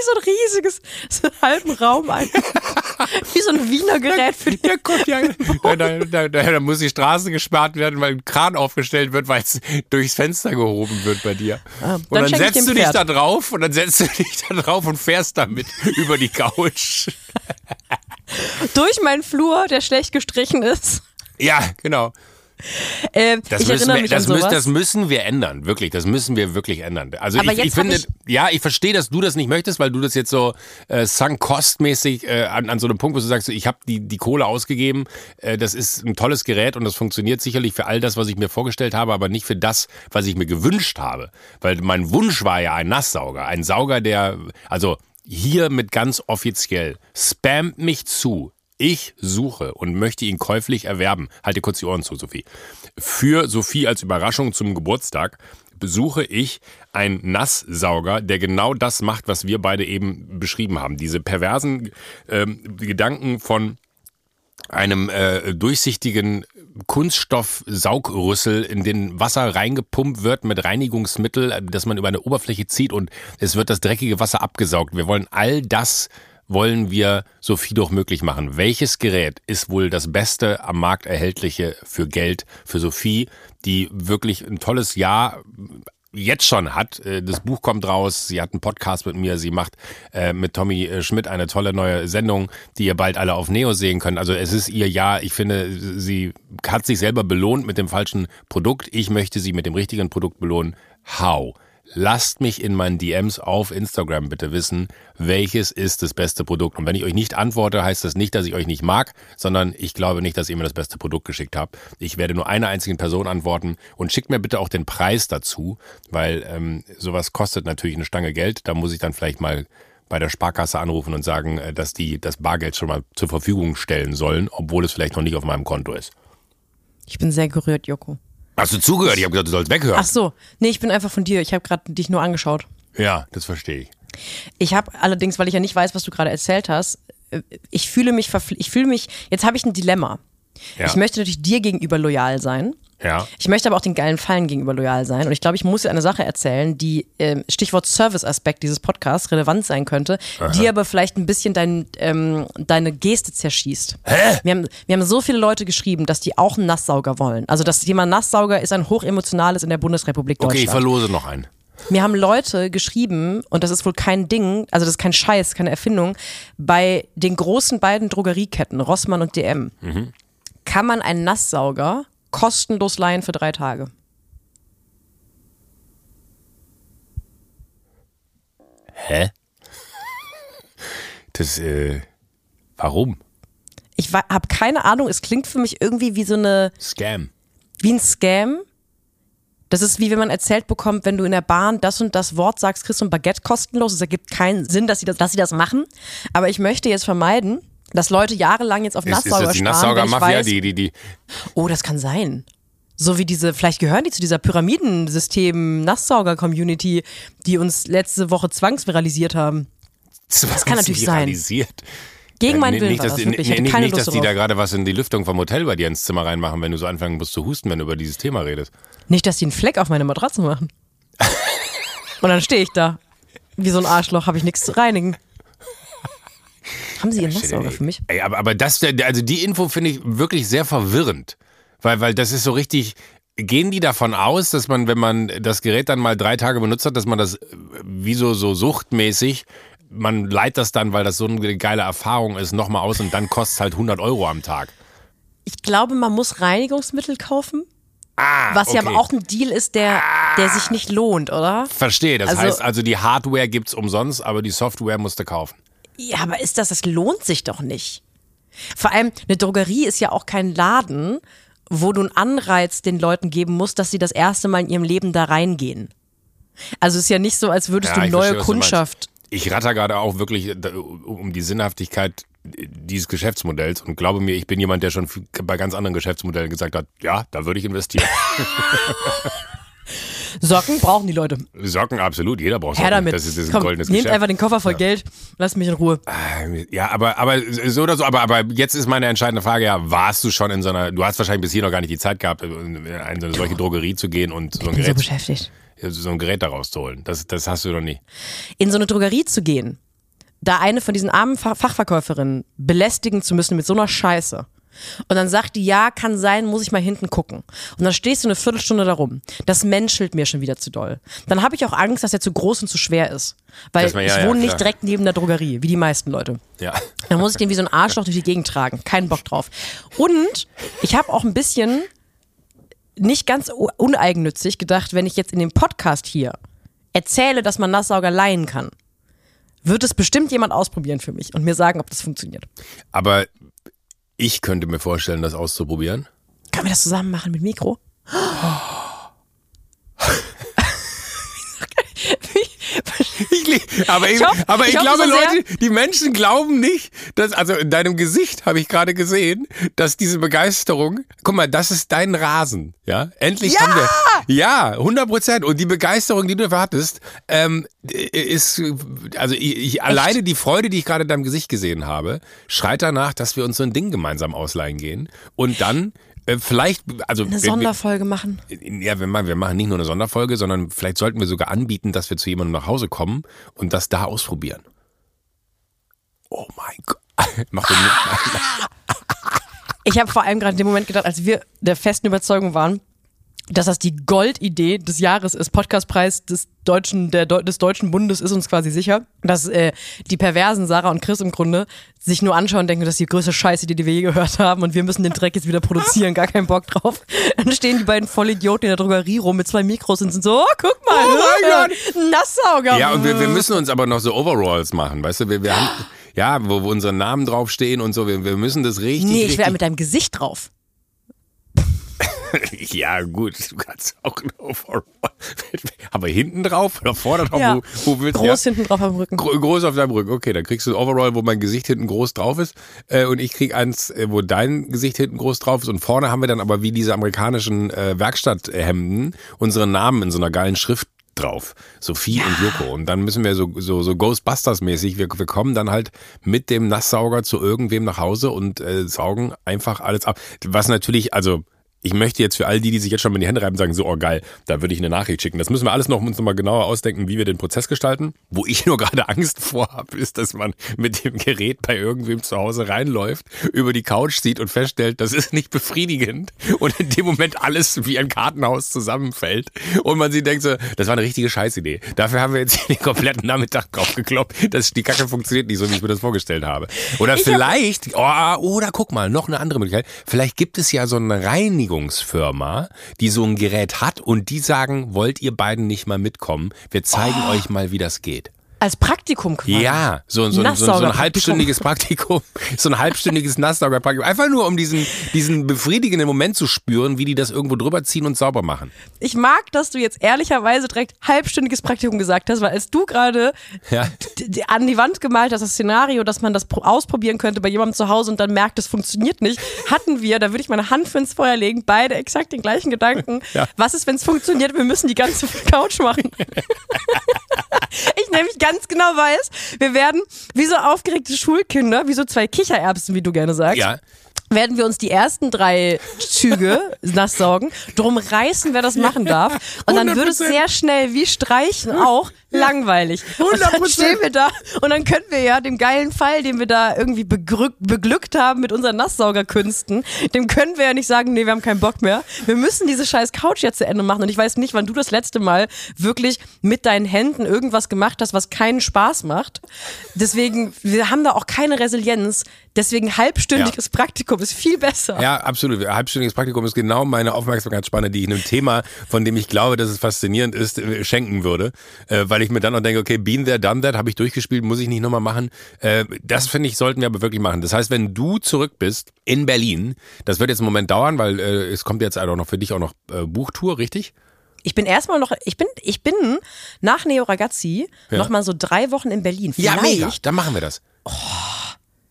krieg so ein riesiges, so einen halben Raum ein. Wie so ein Wiener Gerät für die. Ja, guck, ja. Da, da, da, muss die Straße gespart werden, weil ein Kran aufgestellt wird, weil es durchs Fenster gehoben wird bei dir. Ah, und dann, dann setzt du dich da drauf und dann setzt du dich da drauf und fährst damit über die Couch. Durch meinen Flur, der schlecht gestrichen ist. Ja, genau. Ähm, Das müssen, wir, das, sowas. das müssen wir ändern, wirklich. Das müssen wir wirklich ändern. Also Aber ich, ich finde, ich- ja, ich verstehe, dass du das nicht möchtest, weil du das jetzt so äh, sunk-cost-mäßig äh, an, an so einem Punkt, wo du sagst, ich habe die, die Kohle ausgegeben, äh, das ist ein tolles Gerät und das funktioniert sicherlich für all das, was ich mir vorgestellt habe, aber nicht für das, was ich mir gewünscht habe. Weil mein Wunsch war ja ein Nasssauger, ein Sauger, der, also hier mit ganz offiziell, spammt mich zu. Ich suche und möchte ihn käuflich erwerben. Halte kurz die Ohren zu, Sophie. Für Sophie als Überraschung zum Geburtstag besuche ich einen Nasssauger, der genau das macht, was wir beide eben beschrieben haben. Diese perversen ähm, Gedanken von einem äh, durchsichtigen Kunststoff-Saugrüssel in den Wasser reingepumpt wird mit Reinigungsmittel, äh, das man über eine Oberfläche zieht und es wird das dreckige Wasser abgesaugt. Wir wollen all das wollen wir Sophie doch möglich machen. Welches Gerät ist wohl das beste am Markt erhältliche für Geld für Sophie, die wirklich ein tolles Jahr jetzt schon hat. Äh, Das Buch kommt raus, sie hat einen Podcast mit mir, sie macht äh, mit Tommy äh, Schmidt eine tolle neue Sendung, die ihr bald alle auf Neo sehen könnt. Also es ist ihr Jahr. Ich finde, sie hat sich selber belohnt mit dem falschen Produkt. Ich möchte sie mit dem richtigen Produkt belohnen. How? Lasst mich in meinen DMs auf Instagram bitte wissen, welches ist das beste Produkt. Und wenn ich euch nicht antworte, heißt das nicht, dass ich euch nicht mag, sondern ich glaube nicht, dass ihr mir das beste Produkt geschickt habt. Ich werde nur einer einzigen Person antworten und schickt mir bitte auch den Preis dazu, weil ähm, sowas kostet natürlich eine Stange Geld. Da muss ich dann vielleicht mal bei der Sparkasse anrufen und sagen, äh, dass die das Bargeld schon mal zur Verfügung stellen sollen, obwohl es vielleicht noch nicht auf meinem Konto ist. Ich bin sehr gerührt, Joko. Hast du zugehört? Ich habe gesagt, du sollst weghören. Ach so, nee, ich bin einfach von dir. Ich habe gerade dich nur angeschaut. Ja, das verstehe ich. Ich habe allerdings, weil ich ja nicht weiß, was du gerade erzählt hast, äh, ich fühle mich verpfli- ich fühle mich, jetzt habe ich ein Dilemma. Ja. Ich möchte natürlich dir gegenüber loyal sein. Ja. Ich möchte aber auch den geilen Fallen gegenüber loyal sein. Und ich glaube, ich muss dir eine Sache erzählen, die, ähm, Stichwort Service-Aspekt dieses Podcasts, relevant sein könnte, die aber vielleicht ein bisschen dein, ähm, deine Geste zerschießt. Hä? Wir haben, wir haben so viele Leute geschrieben, dass die auch einen Nasssauger wollen. Also das Thema Nasssauger ist ein hochemotionales in der Bundesrepublik Okay, ich Deutschland. verlose noch einen. Mir haben Leute geschrieben, und das ist wohl kein Ding, also das ist kein Scheiß, keine Erfindung, bei den großen beiden Drogerieketten, Rossmann und DM, kann man einen Nasssauger kostenlos leihen für drei Tage. Hä? Das, äh, warum? Ich habe keine Ahnung, es klingt für mich irgendwie wie so eine, Scam. wie ein Scam. Das ist wie wenn man erzählt bekommt, wenn du in der Bahn das und das Wort sagst, kriegst du ein Baguette kostenlos. Es ergibt keinen Sinn, dass sie das, dass sie das machen. Aber ich möchte jetzt vermeiden, dass Leute jahrelang jetzt auf Ist, ist Nasssauger das die weiß, die, die, die. Oh, das kann sein. So wie diese, vielleicht gehören die zu dieser Pyramidensystem-Nasssauger-Community, die uns letzte Woche zwangsviralisiert haben. Das kann natürlich sein. Gegen meinen nicht, Willen nicht, war das die- wirklich. Ich nee, nicht, keine nicht, dass die da gerade was in die Lüftung vom Hotel bei dir ins Zimmer reinmachen, wenn du so anfangen musst zu husten, wenn du über dieses Thema redest. Nicht, dass die einen Fleck auf meine Matratze machen. Und dann stehe ich da. Wie so ein Arschloch, habe ich nichts zu reinigen. Haben Sie Ihren Nasssauger für mich? Ey, aber, aber das, also die Info finde ich wirklich sehr verwirrend. Weil, weil das ist so richtig, gehen die davon aus, dass man, wenn man das Gerät dann mal drei Tage benutzt hat, dass man das äh, wie so, so suchtmäßig, man leiht das dann, weil das so eine geile Erfahrung ist, nochmal aus und dann kostet es halt 100 Euro am Tag. Ich glaube, man muss Reinigungsmittel kaufen. Ah, Was ja okay. aber auch ein Deal ist, der, der sich nicht lohnt, oder? Verstehe, das Also- heißt also, die Hardware gibt's umsonst, aber die Software musst du kaufen. Ja, aber ist das, das lohnt sich doch nicht. Vor allem, eine Drogerie ist ja auch kein Laden, wo du einen Anreiz den Leuten geben musst, dass sie das erste Mal in ihrem Leben da reingehen. Also es ist ja nicht so, als würdest Ja, du neue verstehe, was du Kundschaft. Ich ratter gerade auch wirklich da- um die Sinnhaftigkeit dieses Geschäftsmodells und glaube mir, ich bin jemand, der schon bei ganz anderen Geschäftsmodellen gesagt hat, ja, da würde ich investieren. Socken brauchen die Leute. Socken, absolut, jeder braucht Socken. damit. Das ist, das ist ein Komm, goldenes nehmt Geschäft. einfach den Koffer voll Geld, lasst mich in Ruhe. Ja, aber, aber so oder so, aber, aber jetzt ist meine entscheidende Frage ja, warst du schon in so einer, du hast wahrscheinlich bis hier noch gar nicht die Zeit gehabt, in eine solche Drogerie zu gehen und so ein Ich bin so Gerät, beschäftigt. so ein Gerät da rauszuholen. Das, das hast du noch nie. In so eine Drogerie zu gehen, da eine von diesen armen Fa- Fachverkäuferinnen belästigen zu müssen mit so einer Scheiße. Und dann sagt die, ja, kann sein, muss ich mal hinten gucken. Und dann stehst du eine Viertelstunde da rum. Das menschelt mir schon wieder zu doll. Dann habe ich auch Angst, dass er zu groß und zu schwer ist. Weil man- ja, ich ja, wohne nicht klar. direkt neben der Drogerie, wie die meisten Leute. Ja. Dann muss ich den wie so ein Arschloch durch die Gegend tragen. Keinen Bock drauf. Und ich habe auch ein bisschen nicht ganz uneigennützig gedacht, wenn ich jetzt in dem Podcast hier erzähle, dass man Nasssauger leihen kann, wird es bestimmt jemand ausprobieren für mich und mir sagen, ob das funktioniert. Aber ich könnte mir vorstellen, das auszuprobieren. Können wir das zusammen machen mit Mikro? Ich, aber ich, hoffe, aber ich, ich glaube, so Leute, die Menschen glauben nicht, dass, also in deinem Gesicht habe ich gerade gesehen, dass diese Begeisterung, guck mal, das ist dein Rasen, ja? Endlich ja! haben wir, ja, 100 Prozent. Und die Begeisterung, die du dafür hattest, ähm, ist, also ich, ich alleine die Freude, die ich gerade in deinem Gesicht gesehen habe, schreit danach, dass wir uns so ein Ding gemeinsam ausleihen gehen und dann äh, vielleicht, also. Eine Sonderfolge machen. Ja, wir machen, wir machen nicht nur eine Sonderfolge, sondern vielleicht sollten wir sogar anbieten, dass wir zu jemandem nach Hause kommen und das da ausprobieren. Oh mein Gott. Mach den nicht. Ich habe vor allem gerade in dem Moment gedacht, als wir der festen Überzeugung waren, dass das die Goldidee des Jahres ist. Podcastpreis des deutschen, der, des deutschen Bundes ist uns quasi sicher, dass äh, die perversen Sarah und Chris im Grunde sich nur anschauen und denken, das ist die größte Scheiße, die wir je gehört haben und wir müssen den Dreck jetzt wieder produzieren, gar keinen Bock drauf. Dann stehen die beiden Vollidioten in der Drogerie rum mit zwei Mikros und sind so, oh, guck mal, oh mein Gott. Nasssauger. Ja, und wir, wir müssen uns aber noch so Overalls machen, weißt du, wir, wir haben, ja, wo, wo unsere Namen draufstehen und so, wir, wir müssen das richtig. Nee, ich wäre mit deinem Gesicht drauf. ja, gut, du kannst auch ein Overall. Aber hinten drauf oder vorne drauf? Ja. Wo, wo willst, groß ja? hinten drauf am Rücken. Groß auf deinem Rücken. Okay, dann kriegst du ein Overall, wo mein Gesicht hinten groß drauf ist. Äh, und ich krieg eins, äh, wo dein Gesicht hinten groß drauf ist. Und vorne haben wir dann aber wie diese amerikanischen äh, Werkstatthemden unsere Namen in so einer geilen Schrift drauf. Sophie ja. und Joko. Und dann müssen wir so, so, so Ghostbusters-mäßig, wir, wir kommen dann halt mit dem Nasssauger zu irgendwem nach Hause und äh, saugen einfach alles ab. Was natürlich, also ich möchte jetzt für all die, die sich jetzt schon mit die Hände reiben, sagen, so, oh geil, da würde ich eine Nachricht schicken. Das müssen wir alles noch uns nochmal genauer ausdenken, wie wir den Prozess gestalten. Wo ich nur gerade Angst vor habe, ist, dass man mit dem Gerät bei irgendwem zu Hause reinläuft, über die Couch sieht und feststellt, das ist nicht befriedigend und in dem Moment alles wie ein Kartenhaus zusammenfällt und man sich denkt so, das war eine richtige Scheißidee. Dafür haben wir jetzt den kompletten Nachmittag drauf gekloppt, dass die Kacke funktioniert nicht so, wie ich mir das vorgestellt habe. Oder ich vielleicht, oh, oder guck mal, noch eine andere Möglichkeit, vielleicht gibt es ja so eine Reinigung Reinigungsfirma, die so ein Gerät hat und die sagen, wollt ihr beiden nicht mal mitkommen? Wir zeigen oh. euch mal, wie das geht. Als Praktikum quasi. Ja, so, so, so, so ein halbstündiges Praktikum, so ein halbstündiges Nasssauger-Praktikum. Einfach nur, um diesen, diesen befriedigenden Moment zu spüren, wie die das irgendwo drüber ziehen und sauber machen. Ich mag, dass du jetzt ehrlicherweise direkt halbstündiges Praktikum gesagt hast, weil als du gerade ja. an die Wand gemalt hast, das Szenario, dass man das ausprobieren könnte bei jemandem zu Hause und dann merkt, es funktioniert nicht, hatten wir, da würde ich meine Hand für ins Feuer legen, beide exakt den gleichen Gedanken. Ja. Was ist, wenn es funktioniert? Wir müssen die ganze Couch machen. ich nämlich ganz genau weiß, wir werden wie so aufgeregte Schulkinder, wie so zwei Kichererbsen, wie du gerne sagst. Ja werden wir uns die ersten drei Züge nass saugen, drum reißen, wer das machen darf. Und dann 100%. wird es sehr schnell, wie Streichen auch, langweilig. 100%. Und dann stehen wir da und dann können wir ja dem geilen Fall, den wir da irgendwie beglückt haben mit unseren Nasssaugerkünsten, dem können wir ja nicht sagen, nee, wir haben keinen Bock mehr. Wir müssen diese scheiß Couch jetzt zu Ende machen. Und ich weiß nicht, wann du das letzte Mal wirklich mit deinen Händen irgendwas gemacht hast, was keinen Spaß macht. Deswegen, wir haben da auch keine Resilienz. Deswegen halbstündiges ja. Praktikum ist viel besser. Ja, absolut. Halbstündiges Praktikum ist genau meine Aufmerksamkeitsspanne, die ich einem Thema, von dem ich glaube, dass es faszinierend ist, äh, schenken würde. Äh, weil ich mir dann auch denke, okay, been there, done that, habe ich durchgespielt, muss ich nicht nochmal machen. Äh, das finde ich, sollten wir aber wirklich machen. Das heißt, wenn du zurück bist in Berlin, das wird jetzt einen Moment dauern, weil es kommt jetzt auch noch für dich auch noch Buchtour, richtig? Ich bin erstmal noch, ich bin, ich bin nach Neo Ragazzi ja. noch mal so drei Wochen in Berlin. Vielleicht, ja, mega. Dann machen wir das. Oh.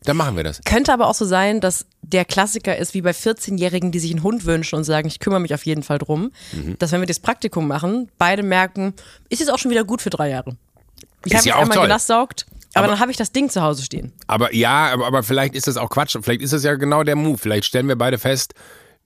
Dann machen wir das. Könnte aber auch so sein, dass der Klassiker ist wie bei 14-Jährigen, die sich einen Hund wünschen und sagen, ich kümmere mich auf jeden Fall drum, mhm. dass wenn wir das Praktikum machen, beide merken, ist jetzt auch schon wieder gut für drei Jahre. Ich habe ja mich einmal toll. genasssaugt, aber, aber, dann habe ich das Ding zu Hause stehen. Aber ja, aber, aber vielleicht ist das auch Quatsch. Vielleicht ist das ja genau der Move. Vielleicht stellen wir beide fest,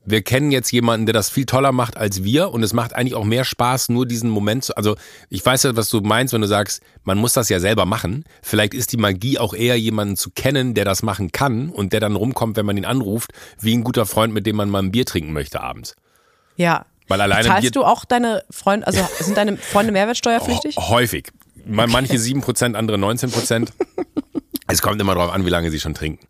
wir kennen jetzt jemanden, der das viel toller macht als wir und es macht eigentlich auch mehr Spaß, nur diesen Moment zu, also ich weiß ja, was du meinst, wenn du sagst, man muss das ja selber machen. Vielleicht ist die Magie auch eher jemanden zu kennen, der das machen kann und der dann rumkommt, wenn man ihn anruft, wie ein guter Freund, mit dem man mal ein Bier trinken möchte abends. Ja. Weil alleine Zahlst du auch deine Freunde, also sind deine Freunde mehrwertsteuerpflichtig? Häufig. Manche 7%, andere 19%. es kommt immer darauf an, wie lange sie schon trinken.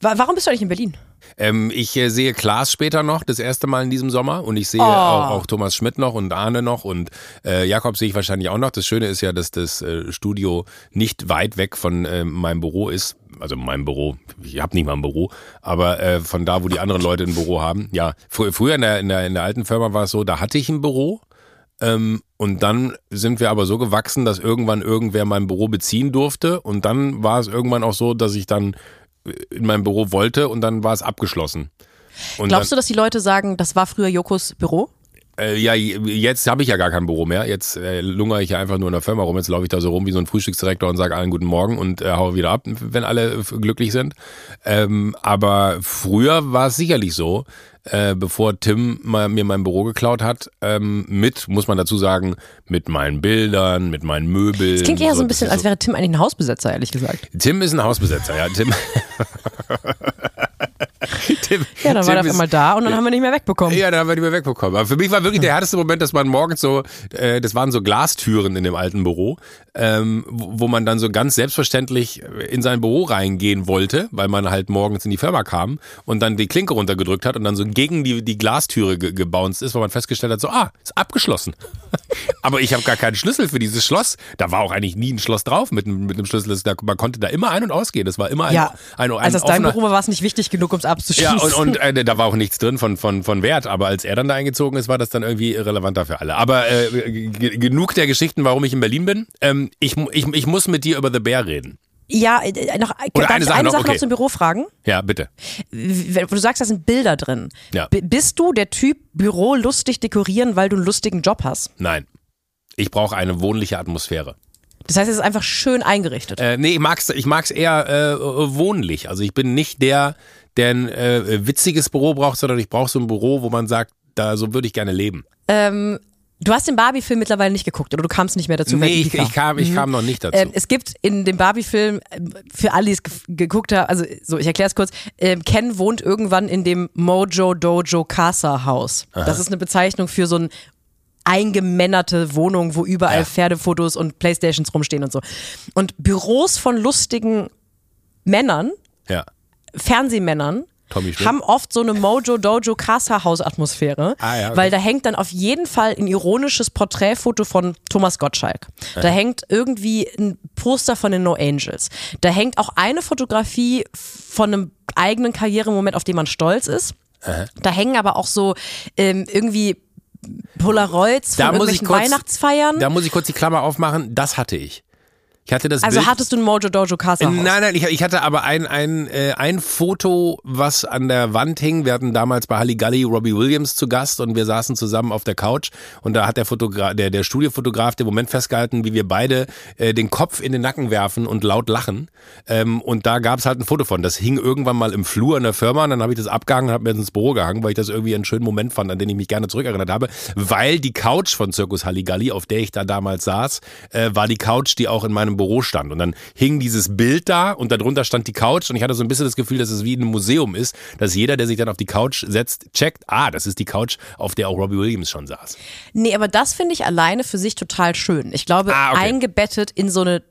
Warum bist du eigentlich in Berlin? Ähm, ich äh, sehe Klaas später noch, das erste Mal in diesem Sommer. Und ich sehe oh. auch, auch, Thomas Schmidt noch und Arne noch und äh, Jakob sehe ich wahrscheinlich auch noch. Das Schöne ist ja, dass das äh, Studio nicht weit weg von äh, meinem Büro ist. Also meinem Büro. Ich habe nicht mal ein Büro, aber äh, von da, wo die anderen Leute ein Büro haben. Ja, fr früher in der, in, der, in der alten Firma war es so, da hatte ich ein Büro. Ähm, und dann sind wir aber so gewachsen, dass irgendwann irgendwer mein Büro beziehen durfte. Und dann war es irgendwann auch so, dass ich dann in meinem Büro wollte und dann war es abgeschlossen. Und Glaubst du, dass die Leute sagen, das war früher Jokos Büro? Äh, ja, jetzt habe ich ja gar kein Büro mehr. Jetzt äh, lungere ich ja einfach nur in der Firma rum. Jetzt laufe ich da so rum wie so ein Frühstücksdirektor und sage allen guten Morgen und äh, haue wieder ab, wenn alle glücklich sind. Ähm, aber früher war es sicherlich so, äh, bevor Tim mal, mir mein Büro geklaut hat, ähm, mit, muss man dazu sagen, mit meinen Bildern, mit meinen Möbeln. Es klingt eher so ein bisschen, so als wäre Tim eigentlich ein Hausbesetzer, ehrlich gesagt. Tim ist ein Hausbesetzer, ja. Tim. Tim, ja, dann Tim war er auf einmal da und dann haben wir nicht mehr wegbekommen. Ja, dann haben wir nicht mehr wegbekommen. Aber für mich war wirklich der härteste Moment, dass man morgens so, äh, das waren so Glastüren in dem alten Büro, ähm, wo, man dann so ganz selbstverständlich in sein Büro reingehen wollte, weil man halt morgens in die Firma kam und dann die Klinke runtergedrückt hat und dann so gegen die, die Glastüre ge gebounced ist, weil man festgestellt hat, so, ah, ist abgeschlossen. Aber ich habe gar keinen Schlüssel für dieses Schloss. Da war auch eigentlich nie ein Schloss drauf mit, mit einem Schlüssel. Man konnte da immer ein- und ausgehen. Das war immer ein, ja, ein, ein, ein Also aus deinem Büro war es nicht wichtig genug, um es abzuschließen. Ja, und, und äh, da war auch nichts drin von, von, von Wert. Aber als er dann da eingezogen ist, war das dann irgendwie irrelevanter für alle. Aber äh, genug der Geschichten, warum ich in Berlin bin. Ähm, ich, ich, ich muss mit dir über The Bear reden. Ja, äh, noch Oder darf eine Sache, eine noch, Sache okay. noch zum Büro fragen? Ja, bitte. Du sagst, da sind Bilder drin. Ja. Bist du der Typ Büro lustig dekorieren, weil du einen lustigen Job hast? Nein. Ich brauche eine wohnliche Atmosphäre. Das heißt, es ist einfach schön eingerichtet. Äh, nee, ich mag's, ich mag's eher äh, wohnlich. Also ich bin nicht der, der ein äh, witziges Büro braucht, sondern ich brauche so ein Büro, wo man sagt, da so würde ich gerne leben. Ähm, Du hast den Barbie-Film mittlerweile nicht geguckt oder du kamst nicht mehr dazu? Nee, ich, ich, kam, ich mhm. kam noch nicht dazu. Ähm, es gibt in dem Barbie-Film, äh, für alle, die es geguckt haben, also so, ich erkläre es kurz, äh, Ken wohnt irgendwann in dem Mojo Dojo Casa Haus. Aha. Das ist eine Bezeichnung für so ein eingemännerte Wohnung, wo überall ja. Pferdefotos und Playstations rumstehen und so. Und Büros von lustigen Männern, ja. Fernsehmännern, haben oft so eine Mojo Dojo Casa Haus Atmosphäre, ah, ja, okay. weil da hängt dann auf jeden Fall ein ironisches Porträtfoto von Thomas Gottschalk. Ja. Da hängt irgendwie ein Poster von den No Angels. Da hängt auch eine Fotografie von einem eigenen Karrieremoment, auf den man stolz ist. Aha. Da hängen aber auch so ähm, irgendwie Polaroids von da irgendwelchen kurz, Weihnachtsfeiern. Da muss ich kurz die Klammer aufmachen. Das hatte ich. Ich hatte das also Bild, hattest du ein Mojo Dojo Casa Haus? Nein, nein, ich, ich hatte aber ein, ein, äh, ein Foto, was an der Wand hing. Wir hatten damals bei Halligalli Robbie Williams zu Gast und wir saßen zusammen auf der Couch und da hat der Fotograf, der, der Studiofotograf den Moment festgehalten, wie wir beide äh, den Kopf in den Nacken werfen und laut lachen. Ähm, und da gab es halt ein Foto von. Das hing irgendwann mal im Flur in der Firma und dann habe ich das abgehangen und habe mir das ins Büro gehangen, weil ich das irgendwie einen schönen Moment fand, an den ich mich gerne zurückerinnert habe. Weil die Couch von Zirkus Halligalli, auf der ich da damals saß, äh, war die Couch, die auch in meinem Büro stand. Und dann hing dieses Bild da und darunter stand die Couch und ich hatte so ein bisschen das Gefühl, dass es wie ein Museum ist, dass jeder, der sich dann auf die Couch setzt, checkt, ah, das ist die Couch, auf der auch Robbie Williams schon saß. Nee, aber das finde ich alleine für sich total schön. Ich glaube, Ah, okay. eingebettet in so eine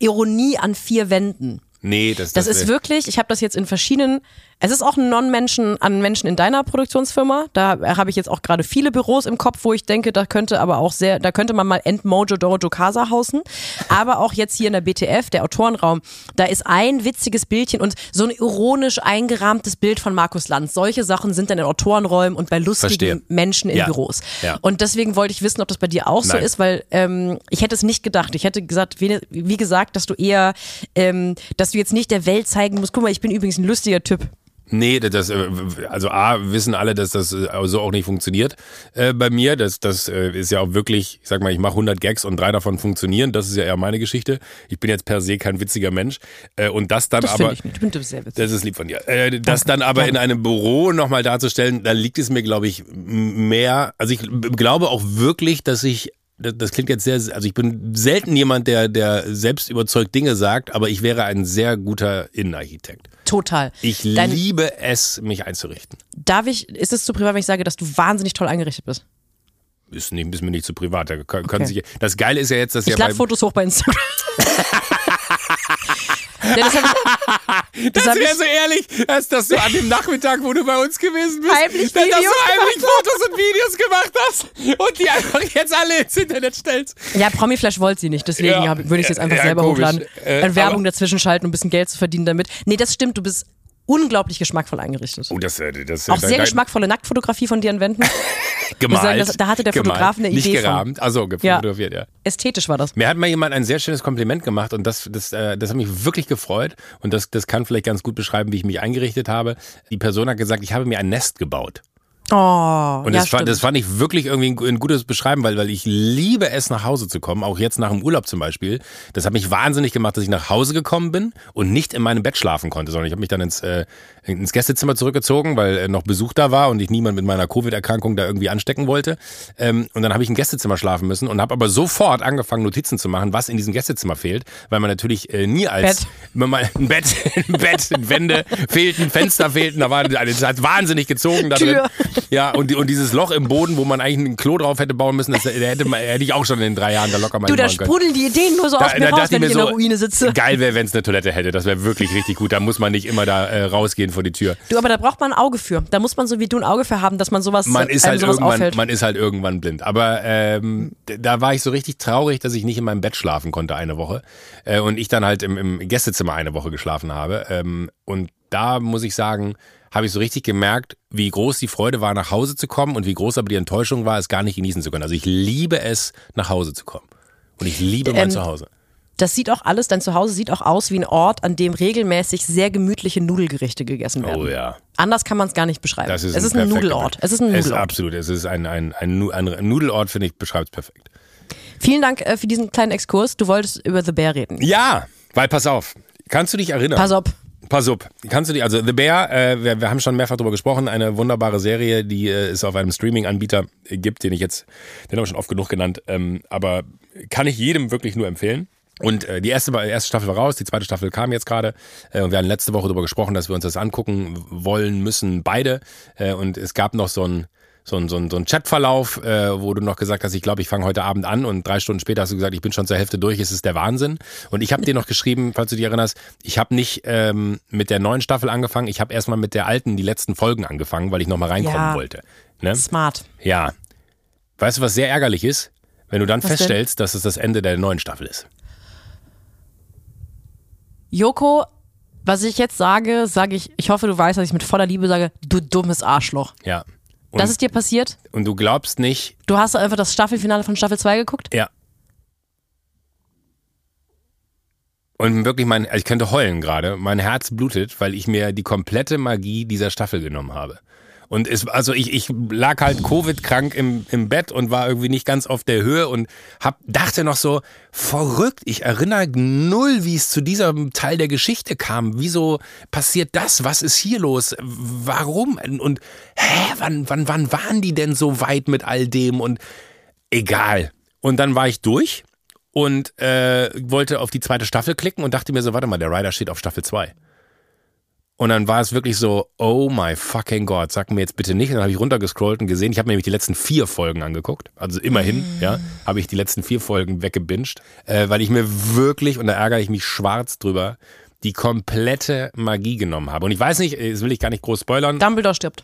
Ironie an vier Wänden. Nee, das, Das ist wirklich, ich habe das jetzt in verschiedenen, es ist auch ein Non-Menschen an Menschen in deiner Produktionsfirma. Da habe ich jetzt auch gerade viele Büros im Kopf, wo ich denke, da könnte aber auch sehr, da könnte man mal Endmojo Dojo Casa hausen. Aber auch jetzt hier in der BTF, der Autorenraum, da ist ein witziges Bildchen und so ein ironisch eingerahmtes Bild von Markus Lanz. Solche Sachen sind dann in Autorenräumen und bei lustigen Verstehe. Menschen in Ja. Büros. Ja. Und deswegen wollte ich wissen, ob das bei dir auch so Nein. ist, weil ähm, ich hätte es nicht gedacht. Ich hätte gesagt, wie, wie gesagt, dass du eher, ähm, dass du jetzt nicht der Welt zeigen musst. Guck mal, ich bin übrigens ein lustiger Typ. Nee, das, äh, also A, wissen alle, dass das äh, so auch nicht funktioniert äh, bei mir. Das, das äh, ist ja auch wirklich, ich sag mal, ich mache 100 Gags und drei davon funktionieren. Das ist ja eher meine Geschichte. Ich bin jetzt per se kein witziger Mensch. Äh, und das dann Das aber. ich nicht. Ich bin sehr witzig. Das ist lieb von dir. Äh, das dann aber in einem Büro nochmal darzustellen, da liegt es mir, glaube ich, mehr. Also ich glaube auch wirklich, dass ich. Das klingt jetzt sehr, also ich bin selten jemand, der, der selbst überzeugt Dinge sagt, aber ich wäre ein sehr guter Innenarchitekt. Total. Ich Dein- liebe es, mich einzurichten. Darf ich, ist es zu privat, wenn ich sage, dass du wahnsinnig toll eingerichtet bist? Ist, nicht, ist mir nicht zu privat. Da können, Okay. sich, das Geile ist ja jetzt, dass Ich ja lade bei, Fotos hoch bei Instagram. ja, das Das, hab wäre so ehrlich, als dass du an dem Nachmittag, wo du bei uns gewesen bist, Heimlich dass Videos du heimlich Fotos und Videos gemacht hast und die einfach jetzt alle ins Internet stellst. Ja, Promiflash wollte sie nicht, deswegen Ja. würde ich es jetzt einfach Ja, selber komisch. hochladen. Äh, Werbung dazwischen schalten und ein bisschen Geld zu verdienen damit. Nee, das stimmt, du bist unglaublich geschmackvoll eingerichtet. Oh, das, äh, das Auch sehr geschmackvolle Nacktfotografie von dir an Wänden. gemalt. sagen, das- da hatte der gemalt. Fotograf eine Nicht Idee von. gerahmt, also fotografiert, ja. Ästhetisch war das. Mir hat mal jemand ein sehr schönes Kompliment gemacht und das, das, äh, das hat mich wirklich gefreut und das, das kann vielleicht ganz gut beschreiben, wie ich mich eingerichtet habe. Die Person hat gesagt, ich habe mir ein Nest gebaut. Oh, Und ja, das, fand, das fand ich wirklich irgendwie ein, ein gutes Beschreiben, weil, weil ich liebe es, nach Hause zu kommen, auch jetzt nach dem Urlaub zum Beispiel. Das hat mich wahnsinnig gemacht, dass ich nach Hause gekommen bin und nicht in meinem Bett schlafen konnte, sondern ich habe mich dann ins, äh, ins Gästezimmer zurückgezogen, weil äh, noch Besuch da war und ich niemand mit meiner Covid-Erkrankung da irgendwie anstecken wollte. Ähm, und dann habe ich im Gästezimmer schlafen müssen und habe aber sofort angefangen, Notizen zu machen, was in diesem Gästezimmer fehlt, weil man natürlich äh, nie als Bett. ein Bett, ein Bett, Wände fehlten, Fenster fehlten, da war es hat wahnsinnig gezogen da drin. Tür. Ja, und, und dieses Loch im Boden, wo man eigentlich ein Klo drauf hätte bauen müssen, das da hätte, man, hätte ich auch schon in den drei Jahren da locker mal Du, da sprudeln die Ideen nur so aus mir raus, wenn ich in der Ruine sitze. geil wäre, wenn es eine Toilette hätte. Das wäre wirklich richtig gut. Da muss man nicht immer da äh, rausgehen vor die Tür. Du, aber da braucht man ein Auge für. Da muss man so wie du ein Auge für haben, dass man sowas, Man ist halt irgendwann, auffällt. man ist halt irgendwann blind. Aber ähm, da war ich so richtig traurig, dass ich nicht in meinem Bett schlafen konnte eine Woche äh, und ich dann halt im, im Gästezimmer eine Woche geschlafen habe. Ähm, und da muss ich sagen, habe ich so richtig gemerkt, wie groß die Freude war, nach Hause zu kommen und wie groß aber die Enttäuschung war, es gar nicht genießen zu können. Also ich liebe es, nach Hause zu kommen. Und ich liebe mein Ähm, Zuhause. Das sieht auch alles, dein Zuhause sieht auch aus wie ein Ort, an dem regelmäßig sehr gemütliche Nudelgerichte gegessen werden. Oh ja. Anders kann man es gar nicht beschreiben. Das ist es ist ein Nudelort. Es ist ein Es ist Nudelort. absolut. Es ist ein, ein, ein, ein Nudelort, finde ich, beschreibt es perfekt. Vielen Dank äh, für diesen kleinen Exkurs. Du wolltest über The Bear reden. Ja, weil pass auf. Kannst du dich erinnern? Pass auf. Pass auf, kannst du die, also The Bear, äh, wir, wir haben schon mehrfach drüber gesprochen, eine wunderbare Serie, die äh, es auf einem Streaming-Anbieter äh, gibt, den ich jetzt, den habe ich schon oft genug genannt, ähm, aber kann ich jedem wirklich nur empfehlen. Und äh, die erste, erste Staffel war raus, die zweite Staffel kam jetzt gerade äh, und wir hatten letzte Woche darüber gesprochen, dass wir uns das angucken wollen müssen, beide. Äh, und es gab noch so ein so ein, so ein, so ein Chatverlauf, äh, wo du noch gesagt hast, ich glaube, ich fange heute Abend an und drei Stunden später hast du gesagt, ich bin schon zur Hälfte durch, es ist der Wahnsinn. Und ich habe dir noch geschrieben, falls du dich erinnerst, ich habe nicht ähm, mit der neuen Staffel angefangen, ich habe erstmal mit der alten, die letzten Folgen angefangen, weil ich nochmal reinkommen Ja. wollte. Ne? Smart. Ja. Weißt du, was sehr ärgerlich ist? Wenn du dann Was denn? feststellst, dass es das Ende der neuen Staffel ist. Joko, was ich jetzt sage, sage ich, ich hoffe, du weißt, dass ich mit voller Liebe sage, du dummes Arschloch. Ja. Und, Das ist dir passiert? und du glaubst nicht, Du hast einfach das Staffelfinale von Staffel 2 geguckt? Ja. Und wirklich mein, also ich könnte heulen gerade. Mein Herz blutet, weil ich mir die komplette Magie dieser Staffel genommen habe. Und es, also ich, ich lag halt Covid-krank im, im Bett und war irgendwie nicht ganz auf der Höhe und hab, dachte noch so, verrückt, ich erinnere null, wie es zu diesem Teil der Geschichte kam. Wieso passiert das? Was ist hier los? Warum? Und hä, wann, wann, wann waren die denn so weit mit all dem? Und egal. Und dann war ich durch und äh, wollte auf die zweite Staffel klicken und dachte mir so, warte mal, der Rider steht auf Staffel 2. Und dann war es wirklich so, oh my fucking God, sag mir jetzt bitte nicht. Und dann habe ich runtergescrollt und gesehen, ich habe mir nämlich die letzten vier Folgen angeguckt. Also immerhin, ja, habe ich die letzten vier Folgen weggebinged, äh, weil ich mir wirklich, und da ärgere ich mich schwarz drüber, die komplette Magie genommen habe. Und ich weiß nicht, das will ich gar nicht groß spoilern. Dumbledore stirbt.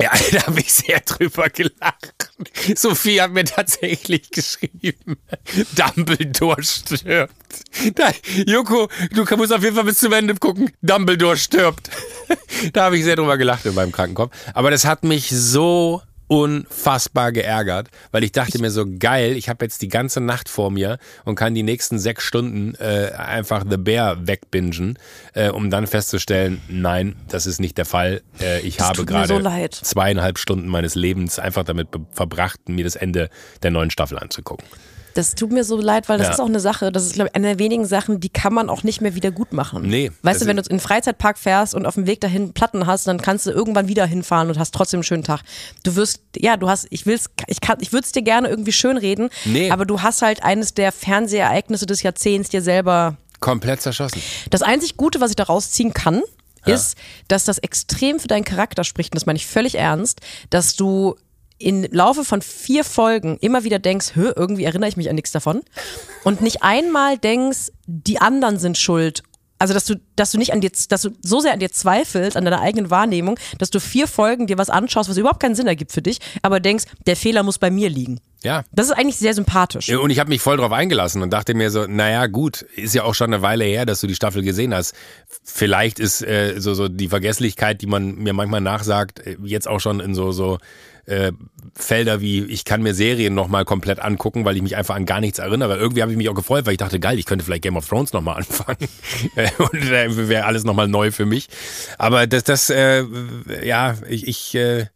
Ja, da habe ich sehr drüber gelacht. Sophie hat mir tatsächlich geschrieben, Dumbledore stirbt. Da, Joko, du musst auf jeden Fall bis zum Ende gucken, Dumbledore stirbt. Da habe ich sehr drüber gelacht in meinem Krankenkopf. Aber das hat mich so unfassbar geärgert, weil ich dachte mir so geil, ich habe jetzt die ganze Nacht vor mir und kann die nächsten sechs Stunden äh, einfach The Bear wegbingen, äh, um dann festzustellen, nein, das ist nicht der Fall. Äh, ich Das habe gerade so zweieinhalb Stunden meines Lebens einfach damit verbracht, mir das Ende der neuen Staffel anzugucken. Das tut mir so leid, weil das Ja. ist auch eine Sache, das ist, glaube ich, eine der wenigen Sachen, die kann man auch nicht mehr wieder gut machen. Nee, Weißt du, wenn du in den Freizeitpark fährst und auf dem Weg dahin Platten hast, dann kannst du irgendwann wieder hinfahren und hast trotzdem einen schönen Tag. Du wirst, ja, du hast, ich will's, ich kann, ich würde es dir gerne irgendwie schön reden, Nee. aber du hast halt eines der Fernsehereignisse des Jahrzehnts dir selber Komplett zerschossen. Das einzig Gute, was ich da rausziehen kann, ist, dass das extrem für deinen Charakter spricht, und das meine ich völlig ernst, dass du im Laufe von vier Folgen immer wieder denkst, Hö, irgendwie erinnere ich mich an nichts davon. Und nicht einmal denkst, die anderen sind schuld. Also, dass du, dass du nicht an dir, dass du so sehr an dir zweifelst, an deiner eigenen Wahrnehmung, dass du vier Folgen dir was anschaust, was überhaupt keinen Sinn ergibt für dich, aber denkst, der Fehler muss bei mir liegen. Ja. Das ist eigentlich sehr sympathisch. Und ich habe mich voll drauf eingelassen und dachte mir so, naja, gut, ist ja auch schon eine Weile her, dass du die Staffel gesehen hast. Vielleicht ist äh, so, so die Vergesslichkeit, die man mir manchmal nachsagt, äh, jetzt auch schon in so, so äh, Felder wie, ich kann mir Serien nochmal komplett angucken, weil ich mich einfach an gar nichts erinnere. Irgendwie habe ich mich auch gefreut, weil ich dachte, geil, ich könnte vielleicht Game of Thrones nochmal anfangen. Äh, und äh, wäre alles nochmal neu für mich. Aber das, das, äh, ja, ich, ich äh,